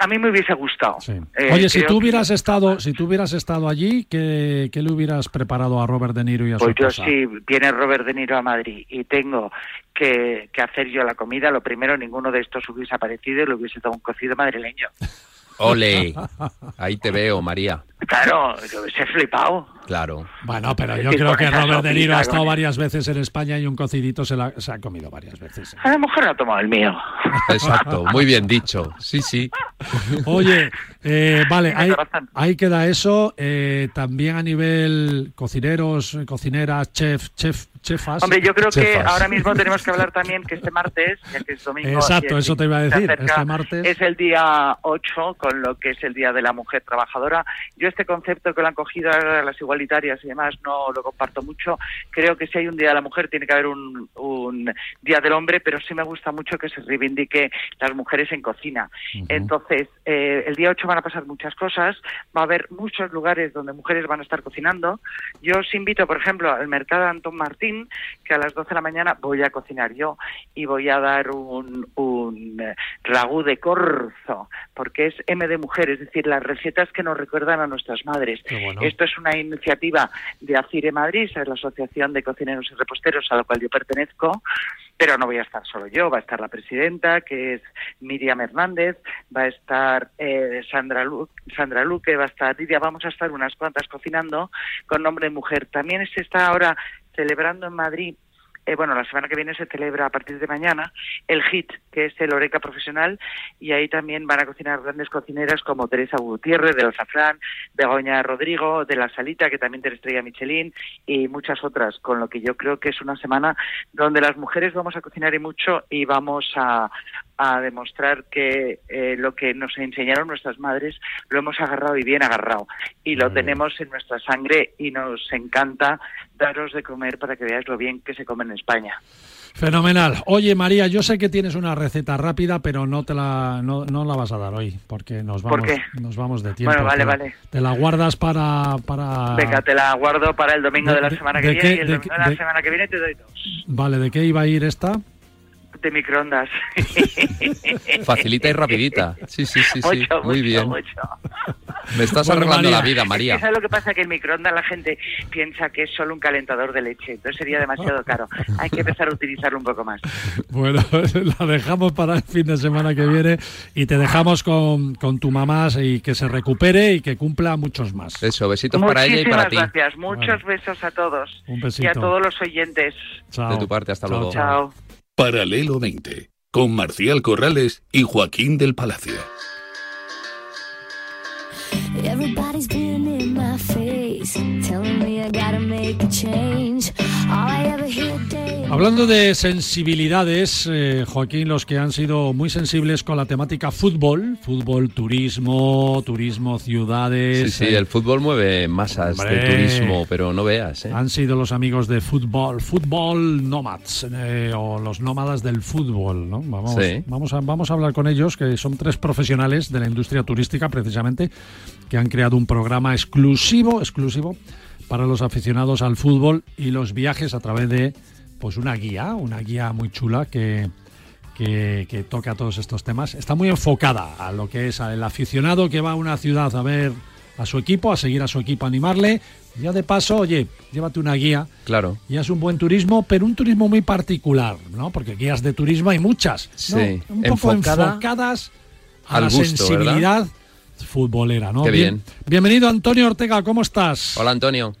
A mí me hubiese gustado. Eh, Oye, si tú hubieras estado, si tú hubieras estado allí, ¿qué, ¿qué, le hubieras preparado a Robert De Niro y a pues su? Pues yo si viene Robert De Niro a Madrid y tengo que, que, hacer yo la comida, lo primero, ninguno de estos hubiese aparecido y le hubiese dado un cocido madrileño. Ole, ahí te veo, María. Claro, yo hubiese flipado. Claro. Bueno, pero yo creo que Robert De Niro ha estado varias veces en España y un cocidito se, la, se ha comido varias veces. A la mujer no ha tomado el mío. Exacto, muy bien dicho. Sí, sí. Oye, eh, vale, ahí, ahí, queda eso. Eh, también a nivel cocineros, cocineras, chef, chef, chefas. Hombre, yo creo que ahora mismo tenemos que hablar también que este martes, ya que es domingo. Exacto, eso te iba a decir. este martes. Es el día 8, con lo que es el Día de la Mujer Trabajadora. Yo este concepto que lo han cogido las igualitarias y demás no lo comparto mucho. Creo que si hay un Día de la Mujer tiene que haber un, Día del Hombre, pero sí me gusta mucho que se reivindique las mujeres en cocina. Entonces, eh, el día 8 van a pasar muchas cosas, va a haber muchos lugares donde mujeres van a estar cocinando. Yo os invito, por ejemplo, al mercado Antón Martín, que a las 12 de la mañana voy a cocinar yo y voy a dar un, un eh, ragú de corzo, porque es M de mujer, es decir, las recetas que nos recuerdan a nuestras madres. Esto es una iniciativa de ACIRE Madrid, es la Asociación de Cocineros y Reposteros a la cual yo pertenezco, pero no voy a estar solo yo, va a estar la presidenta, que es Miriam Hernández, va a estar eh, Sandra, Sandra Luque, va a estar Lidia, vamos a estar unas cuantas cocinando con nombre de mujer. También se está ahora celebrando en Madrid eh, bueno, la semana que viene se celebra a partir de mañana el HIT, que es el Oreca Profesional, y ahí también van a cocinar grandes cocineras como Teresa Gutiérrez, del Alzafrán, Begoña Rodrigo, de La Salita, que también tiene estrella Michelin, y muchas otras, con lo que yo creo que es una semana donde las mujeres vamos a cocinar y mucho y vamos a, a demostrar que eh, lo que nos enseñaron nuestras madres lo hemos agarrado y bien agarrado y lo tenemos en nuestra sangre y nos encanta daros de comer para que veáis lo bien que se come en España. Fenomenal. Oye, María, yo sé que tienes una receta rápida, pero no te la, no, no la vas a dar hoy, porque nos vamos, nos vamos de tiempo. Bueno, vale, vale. Te la guardas para, para... Venga, te la guardo para el domingo de, la semana que viene y el domingo de, la semana que viene te doy dos. Vale, ¿de qué iba a ir esta? De microondas. Facilita y rapidita. Sí, sí, sí, sí. Muy bien. Me estás arreglando la vida, María. ¿Sabes lo que pasa? Que el microondas la gente piensa que es solo un calentador de leche. Entonces sería demasiado caro. Hay que empezar a utilizarlo un poco más. Bueno, la dejamos para el fin de semana que viene y te dejamos con, con tu mamá y que se recupere y que cumpla muchos más. Eso, besitos para ella y para ti. gracias. Muchos besos a todos. Un besito. Y a todos los oyentes. Chao. De tu parte, hasta luego. Chao. Paralelo 20, con Marcial Corrales y Joaquín del Palacio. Hablando de sensibilidades, eh, Joaquín, los que han sido muy sensibles con la temática fútbol, fútbol, turismo, turismo, ciudades. Sí, sí, el fútbol mueve masas de turismo, pero no veas. ¿eh? Han sido los amigos de fútbol, fútbol nomads, eh, o los nómadas del fútbol, ¿no? Vamos, vamos, a, vamos a hablar con ellos, que son tres profesionales de la industria turística, precisamente, que han creado un programa exclusivo, exclusivo para los aficionados al fútbol y los viajes a través de pues una guía, una guía muy chula que, que, toca todos estos temas. Está muy enfocada a lo que es el aficionado que va a una ciudad a ver a su equipo, a seguir a su equipo, a animarle. Ya de paso, oye, llévate una guía. Claro. Y es un buen turismo, pero un turismo muy particular, ¿no? Porque guías de turismo hay muchas. Sí. Un poco enfocadas a la sensibilidad futbolera, ¿no? Qué bien. Bienvenido, Antonio Ortega, ¿cómo estás? Hola, Antonio.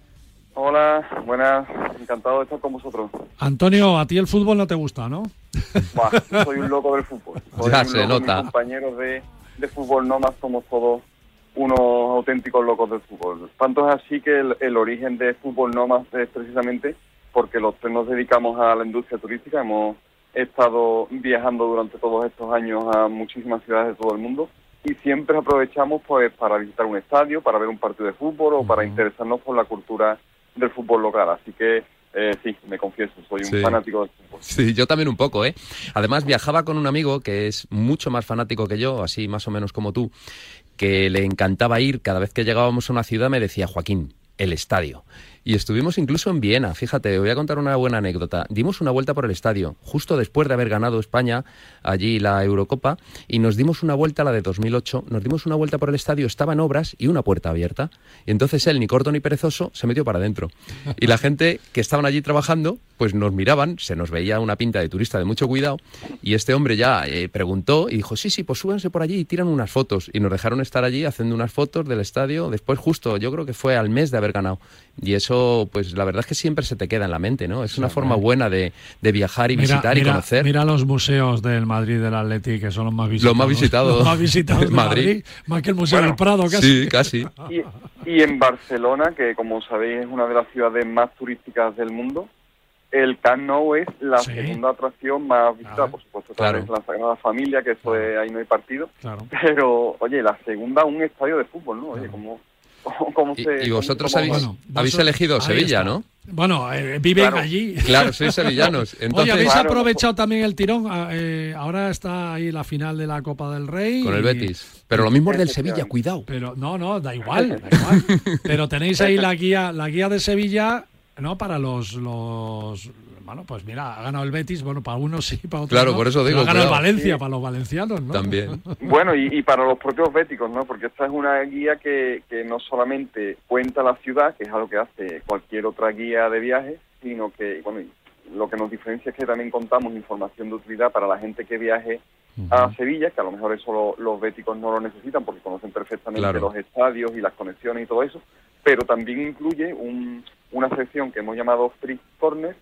Hola, buenas, encantado de estar con vosotros. Antonio, a ti el fútbol no te gusta, ¿no? soy un loco del fútbol. ya se nota. Mis compañeros de, de fútbol más somos todos unos auténticos locos del fútbol. Tanto es así que el, origen de Fútbol más es precisamente porque los tres nos dedicamos a la industria turística. Hemos estado viajando durante todos estos años a muchísimas ciudades de todo el mundo y siempre aprovechamos pues para visitar un estadio, para ver un partido de fútbol o para interesarnos por la cultura del fútbol local. Así que eh, sí, me confieso, soy un fanático del fútbol. Sí, yo también un poco, ¿eh? Además, viajaba con un amigo que es mucho más fanático que yo, así más o menos como tú, que le encantaba ir, cada vez que llegábamos a una ciudad me decía, Joaquín, el estadio. Y estuvimos incluso en Viena, fíjate, voy a contar una buena anécdota. Dimos una vuelta por el estadio, justo después de haber ganado España allí la Eurocopa, y nos dimos una vuelta, la de 2008, nos dimos una vuelta por el estadio, estaba en obras y una puerta abierta. Y entonces él, ni corto ni perezoso, se metió para adentro. Y la gente que estaban allí trabajando, pues nos miraban, se nos veía una pinta de turista de mucho cuidado, y este hombre ya eh, preguntó y dijo, sí, sí, pues súbanse por allí y tiran unas fotos. Y nos dejaron estar allí haciendo unas fotos del estadio, después justo, yo creo que fue al mes de haber ganado. Y eso, pues la verdad es que siempre se te queda en la mente, ¿no? Es una forma buena de, viajar y visitar y conocer. Mira los museos del Madrid del Atleti, que son los más visitados. Los más visitados. más visitados de Madrid. Más que el Museo del Prado, casi. Sí, casi. Y, en Barcelona, que como sabéis es una de las ciudades más turísticas del mundo, el Camp Nou es la segunda atracción más visitada, por supuesto, claro. es la Sagrada Familia, que eso ahí no hay partido. Claro. Pero, oye, la segunda un estadio de fútbol, ¿no? Oye, como y, vosotros habéis, elegido Sevilla, ¿no? Bueno, eh, viven allí. Claro, sois sevillanos. Entonces... Oye, habéis aprovechado también el tirón. Ah, eh, ahora está ahí la final de la Copa del Rey. Con el Betis. Pero lo mismo es del Sevilla, cuidado. Pero no, no, da igual, da igual. Pero tenéis ahí la guía, la guía de Sevilla, ¿no? Para los, los bueno, pues mira, ha ganado el Betis, bueno, para unos sí, para otros Claro, por eso digo. Ha ganado el Valencia, para los valencianos, ¿no? También. Bueno, y, para los propios béticos, ¿no? Porque esta es una guía que, que no solamente cuenta la ciudad, que es algo que hace cualquier otra guía de viaje, sino que, bueno, lo que nos diferencia es que también contamos información de utilidad para la gente que viaje a Sevilla, que a lo mejor eso los béticos no lo necesitan porque conocen perfectamente los estadios y las conexiones y todo eso, pero también incluye un, una sección que hemos llamado Free Corner,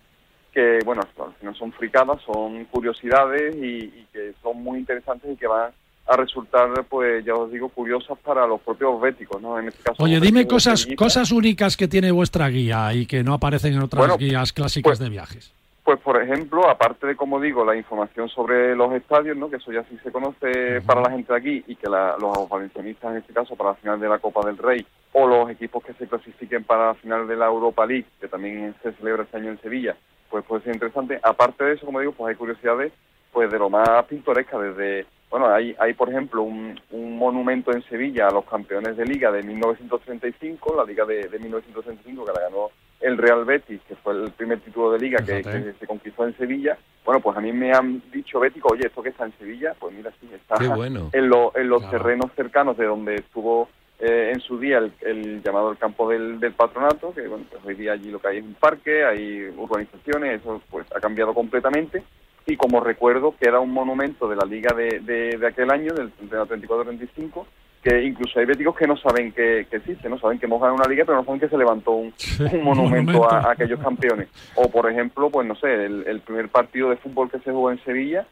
que, bueno, al final son fricadas, son curiosidades y, que son muy interesantes y que van a resultar, pues ya os digo, curiosas para los propios béticos, ¿no? En este caso, Oye, dime cosas, cosas únicas que tiene vuestra guía y que no aparecen en otras guías clásicas pues, de viajes. Pues, por ejemplo, aparte de, como digo, la información sobre los estadios, ¿no? que eso ya sí se conoce para la gente de aquí y que los valencianistas, en este caso, para la final de la Copa del Rey, o los equipos que se clasifiquen para la final de la Europa League, que también se celebra este año en Sevilla, pues puede ser interesante. Aparte de eso, como digo, pues hay curiosidades pues de lo más pintoresca, desde, bueno, hay, hay por ejemplo un, monumento en Sevilla a los campeones de liga de 1935, la liga de, de 1935 que la ganó el Real Betis, que fue el primer título de liga que, se conquistó en Sevilla, bueno, pues a mí me han dicho Bético, oye, esto que está en Sevilla, pues mira, sí, está en, en los terrenos cercanos de donde estuvo eh, en su día el, llamado el campo del, patronato, que bueno, pues hoy día allí lo que hay es un parque, hay urbanizaciones, eso pues ha cambiado completamente. Y como recuerdo que era un monumento de la liga de, de, aquel año, del, de la 34-35, que incluso hay béticos que no saben que, existe, no saben que hemos ganado una liga, pero no saben que se levantó un, monumento, a, aquellos campeones. O, por ejemplo, pues no sé, el, primer partido de fútbol que se jugó en Sevilla,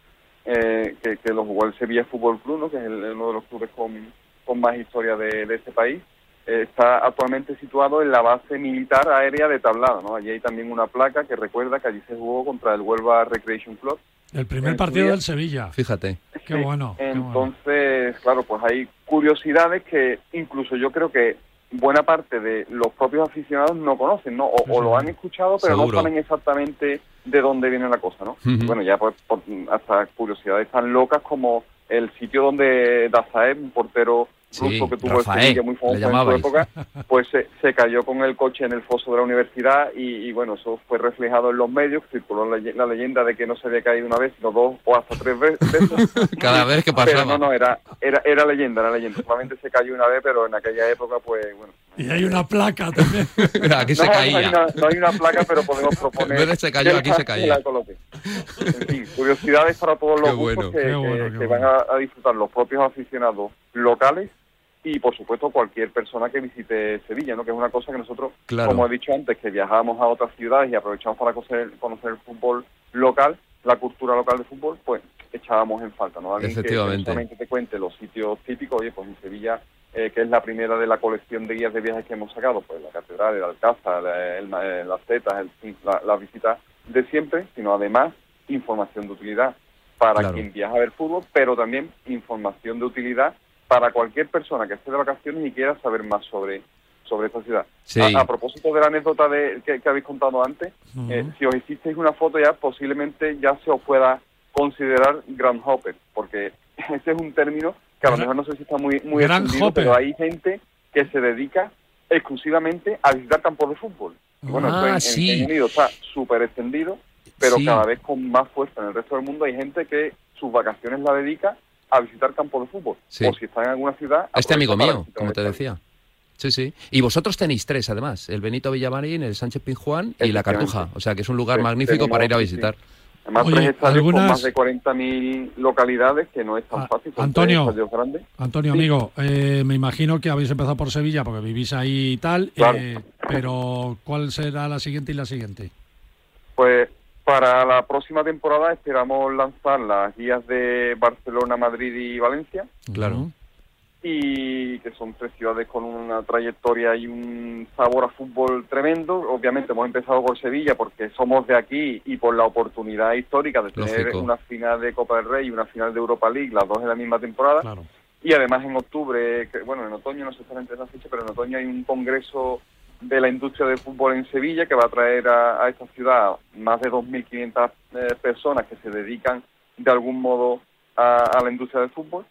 eh, que, lo jugó el Sevilla Fútbol Club, ¿no? que es uno de los clubes con, con más historia de, este país, eh, está actualmente situado en la base militar aérea de Tablada. ¿no? Allí hay también una placa que recuerda que allí se jugó contra el Huelva Recreation Club. El primer partido del Sevilla. Fíjate. Qué bueno. Entonces, claro, pues hay curiosidades que incluso yo creo que buena parte de los propios aficionados no conocen, ¿no? O, lo han escuchado, pero no saben exactamente de dónde viene la cosa, ¿no? Bueno, ya pues hasta curiosidades tan locas como el sitio donde Dazaev, un portero ruso que tuvo Rafael, muy famoso en su época, pues se, cayó con el coche en el foso de la universidad y, bueno, eso fue reflejado en los medios, circuló la, leyenda de que no se había caído una vez, sino dos o hasta tres veces. Cada vez que pasaba. Pero no, no, era, era, era leyenda, era leyenda. Solamente se cayó una vez, pero en aquella época, pues bueno. Y hay una placa también. aquí se caía. No hay, una, placa, pero podemos proponer. En vez se cayó, aquí se caía. En fin, curiosidades para todos los bueno, que, van a disfrutar los propios aficionados locales y por supuesto cualquier persona que visite Sevilla, ¿no? que es una cosa que nosotros, como he dicho antes, que viajamos a otras ciudades y aprovechamos para conocer, conocer el fútbol local, la cultura local de fútbol, pues echábamos en falta, ¿no? Alguien Efectivamente. que te cuente los sitios típicos, oye, pues en Sevilla, eh, que es la primera de la colección de guías de viajes que hemos sacado, pues la catedral, el alcázar, las tetas, la, la visita de siempre, sino además información de utilidad para quien viaja a ver fútbol, pero también información de utilidad para cualquier persona que esté de vacaciones y quiera saber más sobre sobre esta ciudad. A, propósito de la anécdota de, que, habéis contado antes, eh, si os hicisteis una foto ya, posiblemente ya se os pueda considerar Grand Hopper, porque ese es un término que a lo mejor no sé si está muy, muy extendido, pero hay gente que se dedica exclusivamente a visitar campos de fútbol. bueno, ah, esto en, en, Unido está súper extendido, pero cada vez con más fuerza en el resto del mundo hay gente que sus vacaciones la dedica a visitar campo de fútbol. O si está en alguna ciudad. Este amigo mío, como te decía. Sí, sí. Y vosotros tenéis tres, además: el Benito Villamarín, el Sánchez Pinjuán y la Cartuja. O sea que es un lugar magnífico para ir a visitar. Además, Oye, estadios con más de 40.000 localidades, que no es tan ah, fácil. Antonio, Antonio amigo, eh, me imagino que habéis empezado por Sevilla porque vivís ahí y tal, eh, pero ¿cuál será la siguiente y la siguiente? Pues para la próxima temporada esperamos lanzar las guías de Barcelona, Madrid y Valencia. Claro. Y que son tres ciudades con una trayectoria y un sabor a fútbol tremendo. Obviamente hemos empezado por Sevilla porque somos de aquí y por la oportunidad histórica de tener una final de Copa del Rey y una final de Europa League, las dos en la misma temporada. Claro. Y además en octubre, bueno, en otoño no sé exactamente la fecha, pero en otoño hay un congreso de la industria del fútbol en Sevilla, que va a traer a, esta ciudad más de 2.500 eh, personas que se dedican de algún modo a, la industria del fútbol.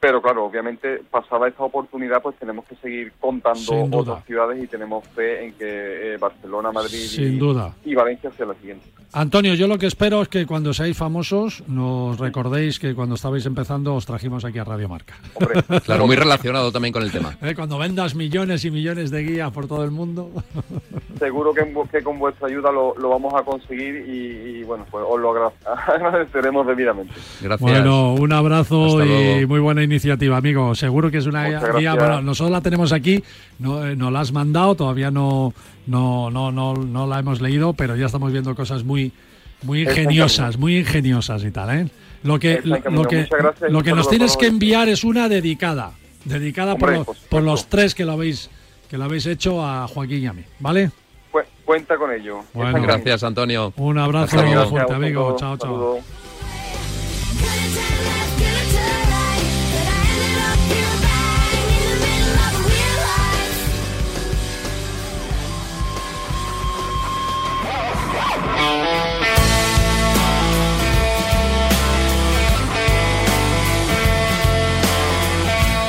Pero claro, obviamente, pasada esta oportunidad, pues tenemos que seguir contando otras ciudades y tenemos fe en que eh, Barcelona, Madrid y, y, Valencia sea la siguiente. Antonio, yo lo que espero es que cuando seáis famosos nos recordéis que cuando estabais empezando os trajimos aquí a Radio Marca. claro, muy relacionado también con el tema. Eh, cuando vendas millones y millones de guías por todo el mundo. Seguro que, que con vuestra ayuda lo, vamos a conseguir y, bueno, pues os lo agradeceremos debidamente. Gracias. Bueno, un abrazo y muy buena iniciativa, amigo. Seguro que es una guía. Bueno, nosotros la tenemos aquí, no, eh, nos la has mandado, todavía no, no, no, no, no la hemos leído, pero ya estamos viendo cosas muy, muy ingeniosas, muy ingeniosas y tal, ¿eh? Lo que, lo, que, lo que nos tienes que enviar es una dedicada, dedicada por, por los tres que lo habéis que lo habéis hecho a Joaquín y a mí, ¿vale? cuenta con ello. Bueno, gracias, Antonio. Un abrazo fuerte, amigo. Chao, chao.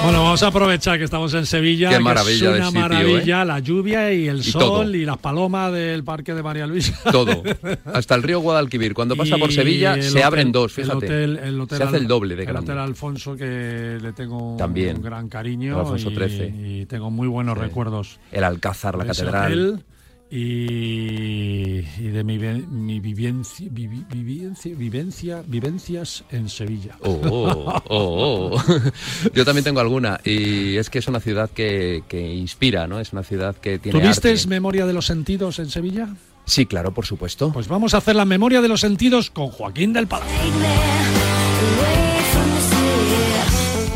Bueno, vamos a aprovechar que estamos en Sevilla. Qué maravilla es una maravilla, ¿eh? la lluvia y el sol y las palomas del Parque de María Luisa. Todo. Hasta el río Guadalquivir. Cuando pasa por Sevilla se abren dos, fíjate. se hace el doble de grande. El Hotel Alfonso, que le tengo un gran cariño. Alfonso y, y tengo muy buenos recuerdos. El Alcázar, la catedral y, de mi, mi vivencia, vivencia, vivencias en Sevilla. Oh, oh, oh, Yo también tengo alguna y es que es una ciudad que, inspira, ¿no? Es una ciudad que tiene. ¿Tuviste memoria de los sentidos en Sevilla? Sí, claro, por supuesto. Pues vamos a hacer la memoria de los sentidos con Joaquín del Palacio.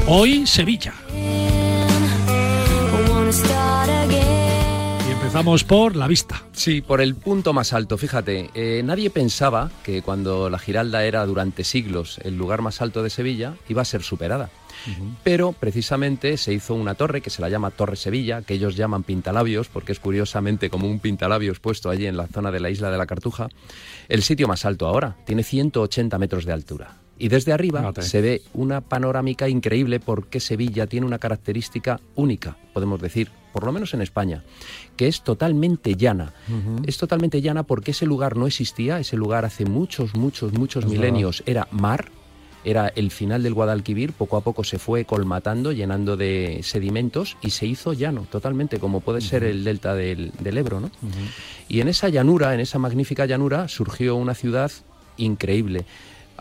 Hoy Sevilla. Empezamos por la vista. Sí, por el punto más alto. Fíjate, eh, nadie pensaba que cuando la Giralda era durante siglos el lugar más alto de Sevilla iba a ser superada. Pero precisamente se hizo una torre que se la llama Torre Sevilla, que ellos llaman pintalabios, porque es curiosamente como un pintalabios puesto allí en la zona de la isla de la Cartuja, el sitio más alto ahora. Tiene 180 metros de altura. Y desde arriba se ve una panorámica increíble porque Sevilla tiene una característica única, podemos decir, por lo menos en España, que es totalmente llana. Es totalmente llana porque ese lugar no existía, ese lugar hace muchos, muchos, muchos milenios era mar, era el final del Guadalquivir, poco a poco se fue colmatando, llenando de sedimentos y se hizo llano totalmente, como puede ser el delta del, Ebro. ¿no? Y en esa llanura, en esa magnífica llanura, surgió una ciudad increíble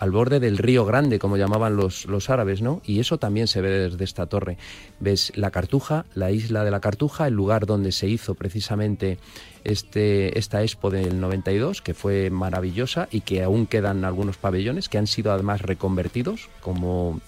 al borde del río Grande, como llamaban los, los árabes, ¿no? Y eso también se ve desde esta torre. Ves la Cartuja, la isla de la Cartuja, el lugar donde se hizo precisamente este, esta expo del 92, que fue maravillosa y que aún quedan algunos pabellones que han sido además reconvertidos como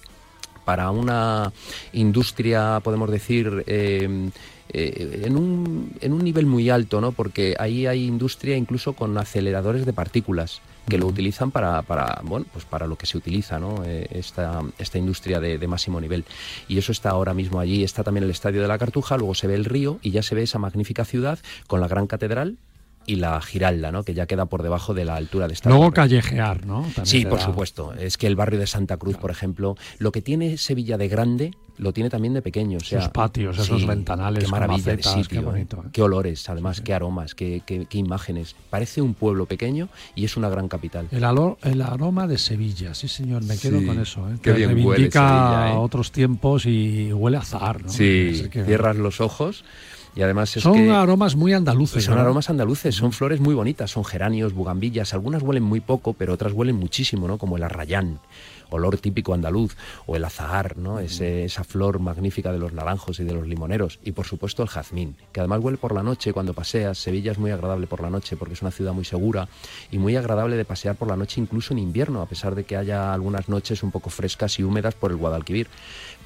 para una industria, podemos decir, eh, eh, en, un, en un nivel muy alto, ¿no? Porque ahí hay industria incluso con aceleradores de partículas que lo utilizan para, para, bueno, pues para lo que se utiliza, ¿no? Eh, esta, esta industria de, de, máximo nivel. Y eso está ahora mismo allí. Está también el Estadio de la Cartuja, luego se ve el río y ya se ve esa magnífica ciudad con la gran catedral y la Giralda, ¿no? que ya queda por debajo de la altura de esta. Luego callejear, ¿no? sí, por supuesto. Es que el barrio de Santa Cruz, por ejemplo, lo que tiene Sevilla de grande, lo tiene también de pequeño. O sea, Sus patios, esos ventanales, qué maravilla de sitio, qué, bonito, ¿eh? qué olores, además, qué aromas, qué, qué, imágenes. Parece un pueblo pequeño y es una gran capital. El, el aroma de Sevilla, sí señor, me quedo con eso. ¿eh? Qué bien reivindica ¿eh? otros tiempos y huele a azar. ¿no? Sí, cierras los ojos y además es son aromas muy andaluces. Son aromas andaluces, son flores muy bonitas, son geranios, bugambillas, algunas huelen muy poco, pero otras huelen muchísimo, ¿no? Como el arrayán, olor típico andaluz, o el azahar, ¿no? esa flor magnífica de los naranjos y de los limoneros, y por supuesto el jazmín, que además huele por la noche cuando paseas. Sevilla es muy agradable por la noche porque es una ciudad muy segura y muy agradable de pasear por la noche incluso en invierno, a pesar de que haya algunas noches un poco frescas y húmedas por el Guadalquivir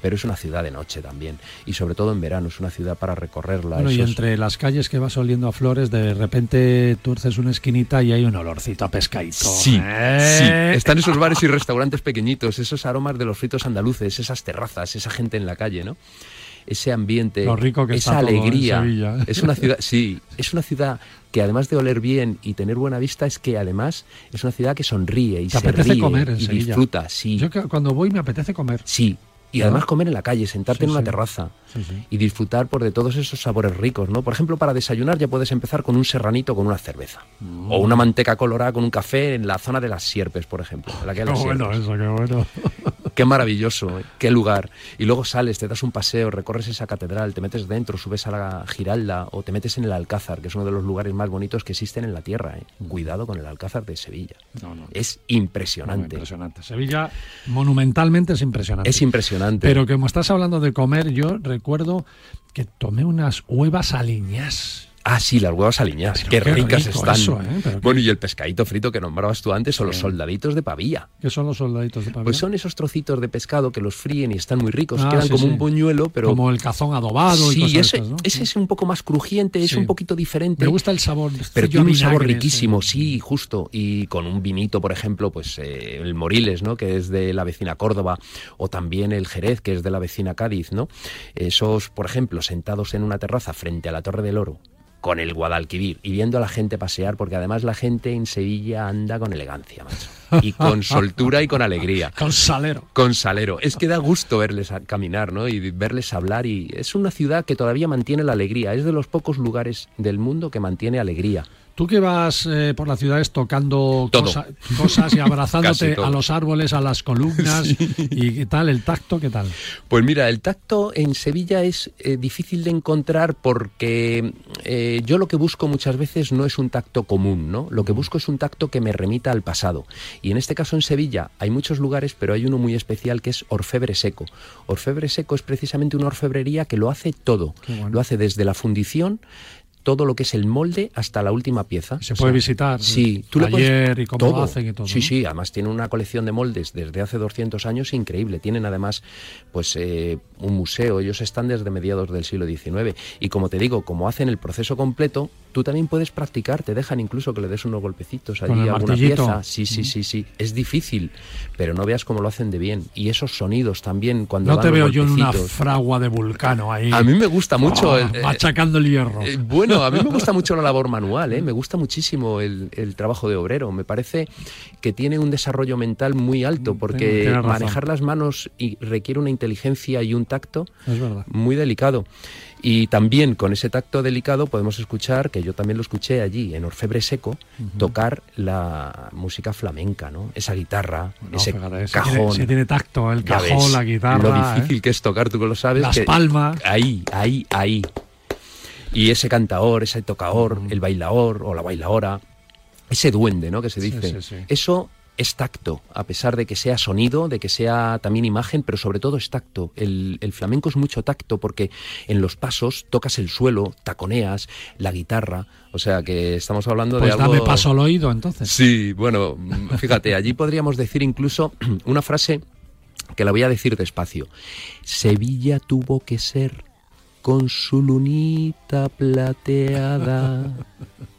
pero es una ciudad de noche también y sobre todo en verano es una ciudad para recorrerla. Bueno, y entre las calles que vas oliendo a flores, de repente tuerces una esquinita y hay un olorcito a pescadito. Sí, ¿eh? sí. Están esos bares y restaurantes pequeñitos, esos aromas de los fritos andaluces, esas terrazas, esa gente en la calle, ¿no? Ese ambiente, Lo rico que esa alegría. ¿eh? Es una ciudad, sí, es una ciudad que además de oler bien y tener buena vista, es que además es una ciudad que sonríe y se apetece ríe comer en y disfruta. Sí. Yo cuando voy me apetece comer. Sí, y además comer en la calle, sentarte en una terraza y disfrutar por de todos esos sabores ricos, ¿no? Por ejemplo, para desayunar ya puedes empezar con un serranito con una cerveza mm. o una manteca colorada con un café en la zona de las sierpes, por ejemplo. qué bueno eso, qué bueno. Qué maravilloso, ¿eh? qué lugar. Y luego sales, te das un paseo, recorres esa catedral, te metes dentro, subes a la Giralda o te metes en el Alcázar, que es uno de los lugares más bonitos que existen en la tierra. ¿eh? Cuidado con el Alcázar de Sevilla. Es impresionante. impresionante. Sevilla monumentalmente es impresionante. Es impresionante. Pero como estás hablando de comer, yo recuerdo que tomé unas huevas aliñas Ah, sí, las huevas aliñadas. Qué, ricas están. ¿eh? Bueno, y el pescadito frito que nombrabas tú antes son los soldaditos de pavilla. ¿Qué son los soldaditos de pavilla? Pues son esos trocitos de pescado que los fríen y están muy ricos. Ah, quedan como un buñuelo, pero. Como el cazón adobado y cosas ese, ese es un poco más crujiente, es un poquito diferente. Me gusta el sabor. Pero tiene un sabor riquísimo, sí, justo. Y con un vinito, por ejemplo, pues eh, el Moriles, ¿no? Que es de la vecina Córdoba, o también el Jerez, que es de la vecina Cádiz, ¿no? Esos, por ejemplo, sentados en una terraza frente a la Torre del Oro con el Guadalquivir y viendo a la gente pasear, porque además la gente en Sevilla anda con elegancia, macho. Y con soltura y con alegría. Con salero. Con salero. Es que da gusto verles caminar, ¿no? Y verles hablar. Y es una ciudad que todavía mantiene la alegría. Es de los pocos lugares del mundo que mantiene alegría. Tú que vas eh, por las ciudades tocando cosas y abrazándote a los árboles, a las columnas y qué tal, el tacto, ¿qué tal? Pues mira, el tacto en Sevilla es eh, difícil de encontrar porque eh, yo lo que busco muchas veces no es un tacto común, ¿no? Lo que busco es un tacto que me remita al pasado. Y en este caso en Sevilla hay muchos lugares, pero hay uno muy especial que es Orfebre Seco. Orfebre Seco es precisamente una orfebrería que lo hace todo. Lo hace desde la fundición, todo lo que es el molde hasta la última pieza. Se puede visitar. Sí, tú taller y cómo lo hacen y todo. Sí, sí, además tiene una colección de moldes desde hace 200 años increíble. Tienen además pues eh, un museo, ellos están desde mediados del siglo XIX y como te digo, como hacen el proceso completo, tú también puedes practicar, te dejan incluso que le des unos golpecitos allí a alguna pieza. Sí, sí, sí, sí, es difícil, pero no veas cómo lo hacen de bien y esos sonidos también cuando No te veo yo en una fragua de vulcano ahí. A mí me gusta mucho el, eh, machacando el hierro. bueno, a mí me gusta mucho la labor manual, ¿eh? me gusta muchísimo el, trabajo de obrero. Me parece que tiene un desarrollo mental muy alto porque manejar las manos y requiere una inteligencia y un tacto muy delicado. Y también con ese tacto delicado podemos escuchar, que yo también lo escuché allí en Orfebre Seco, tocar la música flamenca, ¿no? Esa guitarra, ese cajón. Si tiene, tacto, el cajón, la guitarra. Lo difícil ¿eh? que es tocar, tú lo sabes. Las palmas. Ahí, ahí, ahí. Y ese cantaor, ese tocador, el bailador o la bailadora, ese duende, ¿no? Que se dice. Eso es tacto, a pesar de que sea sonido, de que sea también imagen, pero sobre todo es tacto. El, flamenco es mucho tacto porque en los pasos tocas el suelo, taconeas, la guitarra, o sea que estamos hablando de pues algo... dame paso al oído entonces. Sí, bueno, fíjate, allí podríamos decir incluso una frase que la voy a decir despacio. Sevilla tuvo que ser con su lunita plateada.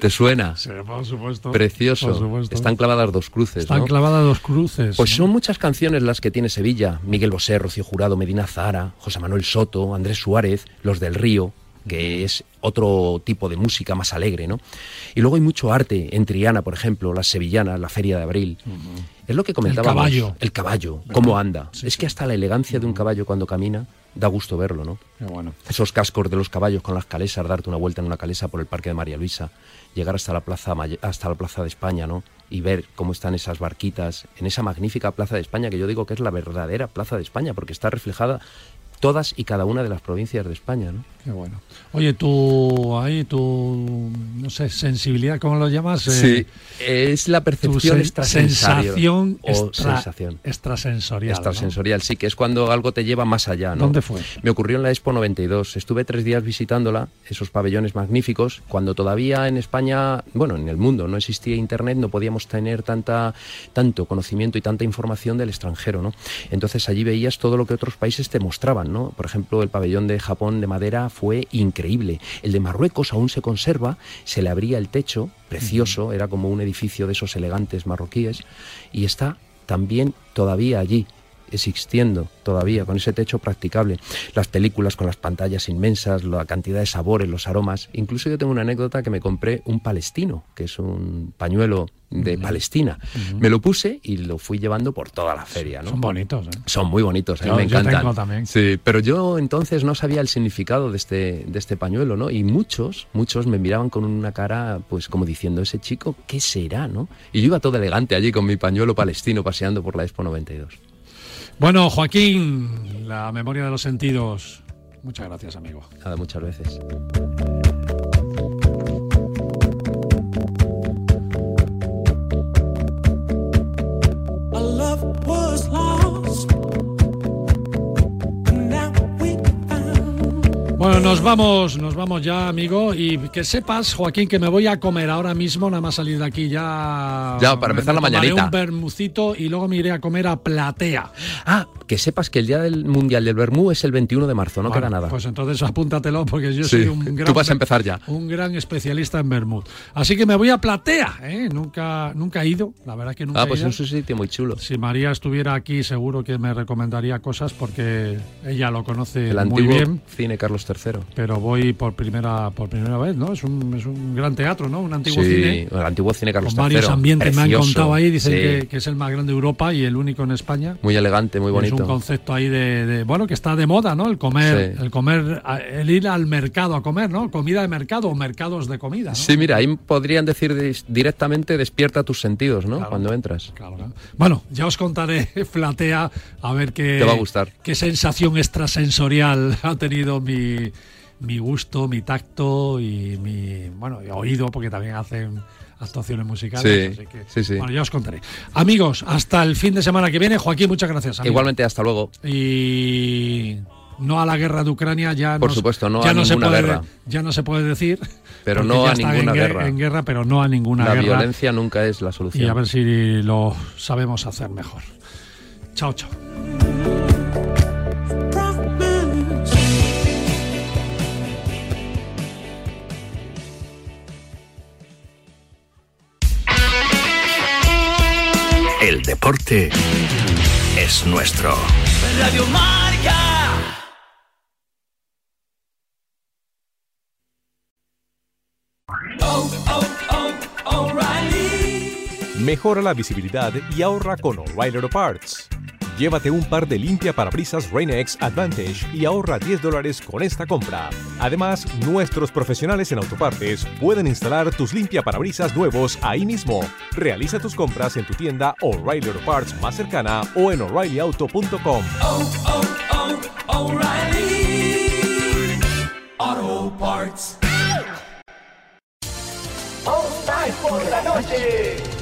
¿Te suena? Sí, por supuesto. Precioso. Están clavadas dos cruces. Están clavadas dos cruces. Pues son muchas canciones las que tiene Sevilla. Miguel Bosé, Rocío Jurado, Medina Zara, José Manuel Soto, Andrés Suárez, Los del Río, que es otro tipo de música más alegre, ¿no? Y luego hay mucho arte en Triana, por ejemplo, las sevillanas, la Feria de Abril. Es lo que comentábamos. El caballo. El caballo, cómo anda. es que hasta la elegancia de un caballo cuando camina da gusto verlo, ¿no? bueno. Esos cascos de los caballos con las calesas, darte una vuelta en una calesa por el Parque de María Luisa, llegar hasta la plaza hasta la plaza de España, ¿no? Y ver cómo están esas barquitas en esa magnífica plaza de España que yo digo que es la verdadera plaza de España porque está reflejada todas y cada una de las provincias de España, ¿no? Qué bueno. Oye, tú, ahí, tu, no sé, sensibilidad, ¿cómo lo llamas? Sí, eh, es la percepción extrasensorial. o sensación. Extrasensorial. Extrasensorial, sí, que es cuando algo te lleva más allá, ¿no? ¿Dónde fue? Me ocurrió en la Expo 92. Estuve tres días visitándola, esos pabellones magníficos, cuando todavía en España, bueno, en el mundo no existía Internet, no podíamos tener tanta, tanto conocimiento y tanta información del extranjero, ¿no? Entonces allí veías todo lo que otros países te mostraban, ¿no? Por ejemplo, el pabellón de Japón de madera fue increíble. El de Marruecos aún se conserva, se le abría el techo, precioso, era como un edificio de esos elegantes marroquíes, y está también todavía allí existiendo todavía, con ese techo practicable. Las películas con las pantallas inmensas, la cantidad de sabores, los aromas. Incluso yo tengo una anécdota que me compré un palestino, que es un pañuelo de Palestina. Me lo puse y lo fui llevando por toda la feria. Son bonitos. ¿eh? Son muy bonitos, a mí me encantan. también. Sí, pero yo entonces no sabía el significado de este, de este pañuelo, ¿no? Y muchos, muchos me miraban con una cara, pues como diciendo, ese chico, ¿qué será, no? Y yo iba todo elegante allí con mi pañuelo palestino paseando por la Expo 92. Bueno, Joaquín, la memoria de los sentidos. Muchas gracias, amigo. Nada, muchas veces. Bueno, nos vamos, nos vamos ya, amigo. Y que sepas, Joaquín, que me voy a comer ahora mismo, nada más salir de aquí ya. Ya, para empezar la mañanita. un bermucito y luego me iré a comer a Platea. Ah, que sepas que el día del Mundial del Bermú es el 21 de marzo, no queda nada. Pues entonces apúntatelo porque yo soy un gran. Tú vas a empezar ya. Un gran especialista en Bermud. Así que me voy a Platea, ¿eh? Nunca, nunca he ido, la verdad que nunca Ah, pues he ido. es un sitio muy chulo. Si María estuviera aquí, seguro que me recomendaría cosas porque ella lo conoce El muy antiguo bien. cine Carlos III. Pero voy por primera por primera vez, ¿no? Es un, es un gran teatro, ¿no? Un antiguo sí, cine. el antiguo cine Carlos Con III. varios ambientes me han contado ahí, dicen Sí. que, que es el más grande de Europa y el único en España. Muy elegante, muy bonito. Es un concepto ahí de, de- bueno que está de moda, ¿no? El comer, Sí. el comer, el ir al mercado a comer, ¿no? Comida de mercado o mercados de comida. ¿no? Sí, mira, ahí podrían decir directamente despierta tus sentidos, ¿no? Cuando entras. Bueno, ya os contaré, Flatea, a ver qué, Te va a gustar. qué sensación extrasensorial ha tenido mi, mi gusto, mi tacto y mi bueno y oído, porque también hacen actuaciones musicales. Sí, así que, sí, sí. Bueno, ya os contaré. Amigos, hasta el fin de semana que viene. Joaquín, muchas gracias. amigo. Igualmente, hasta luego. Y no a la guerra de Ucrania, ya Por no, supuesto, no ya a no se ninguna puede, guerra. Ya no se puede decir. Pero no a ninguna en, guerra. En guerra, pero no a ninguna La guerra. violencia nunca es la solución. Y a ver si lo sabemos hacer mejor. Chao, chao. El deporte es nuestro. Radio Marca. Oh, oh, oh. Mejora la visibilidad y ahorra con O'Reilly Auto Parts. Llévate un par de limpia parabrisas Rain-X Advantage y ahorra 10 dólares con esta compra. Además, nuestros profesionales en autopartes pueden instalar tus limpia parabrisas nuevos ahí mismo. Realiza tus compras en tu tienda O'Reilly Auto Parts más cercana o en o'ReillyAuto.com. Oh, oh, oh, O'Reilly. Auto Parts. por la noche.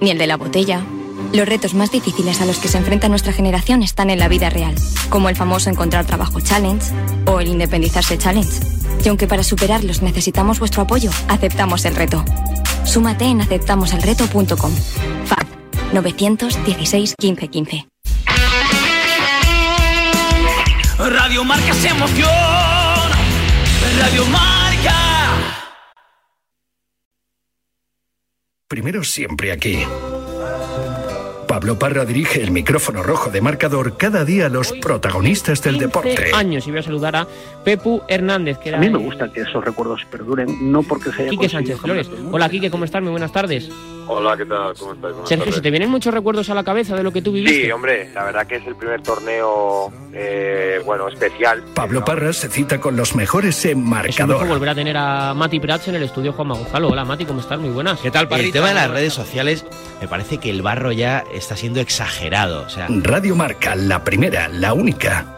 ni el de la botella. Los retos más difíciles a los que se enfrenta nuestra generación están en la vida real, como el famoso encontrar trabajo challenge o el independizarse challenge. Y aunque para superarlos necesitamos vuestro apoyo, aceptamos el reto. Súmate en aceptamoselreto.com. FAB 916 1515. Radio Marca emoción. Radio Marca. Primero siempre aquí. Pablo Parra dirige el micrófono rojo de marcador cada día a los protagonistas del deporte. años y voy a saludar a Pepu Hernández. Que era A mí me gusta que esos recuerdos perduren, no porque sea Quique Sánchez Flores. Hola Quique, ¿cómo estás? Muy buenas tardes. Hola, ¿qué tal? ¿Cómo estás? Sergio, ¿se te vienen muchos recuerdos a la cabeza de lo que tú viviste? Sí, hombre, la verdad que es el primer torneo, eh, bueno, especial. Pablo Parra se cita con los mejores en Es marcador. volver a tener a Mati Prats en el estudio Juanma Gonzalo. Hola Mati, ¿cómo estás? Muy buenas. ¿Qué tal, El tema de las redes sociales, me parece que el barro ya está siendo exagerado. O sea, Radio Marca, la primera, la única.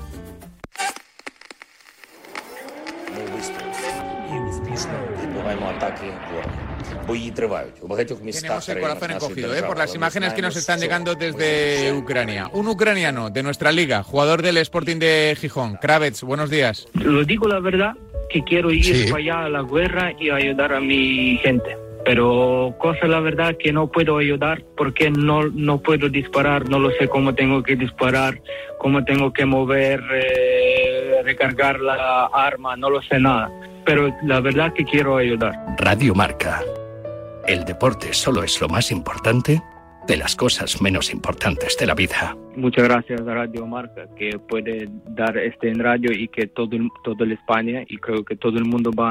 Tenemos el corazón encogido ¿eh? por las imágenes que nos están llegando desde Ucrania. Un ucraniano de nuestra liga, jugador del Sporting de Gijón, Kravets, buenos días. Lo digo la verdad, que quiero ir para allá a la guerra y ayudar a mi gente. Pero cosa la verdad que no puedo ayudar porque no, no puedo disparar, no lo sé cómo tengo que disparar, cómo tengo que mover, eh, recargar la arma, no lo sé nada. Pero la verdad que quiero ayudar. Radio Marca. El deporte solo es lo más importante de las cosas menos importantes de la vida. Muchas gracias a Radio Marca que puede dar este en radio y que todo, todo el España y creo que todo el mundo va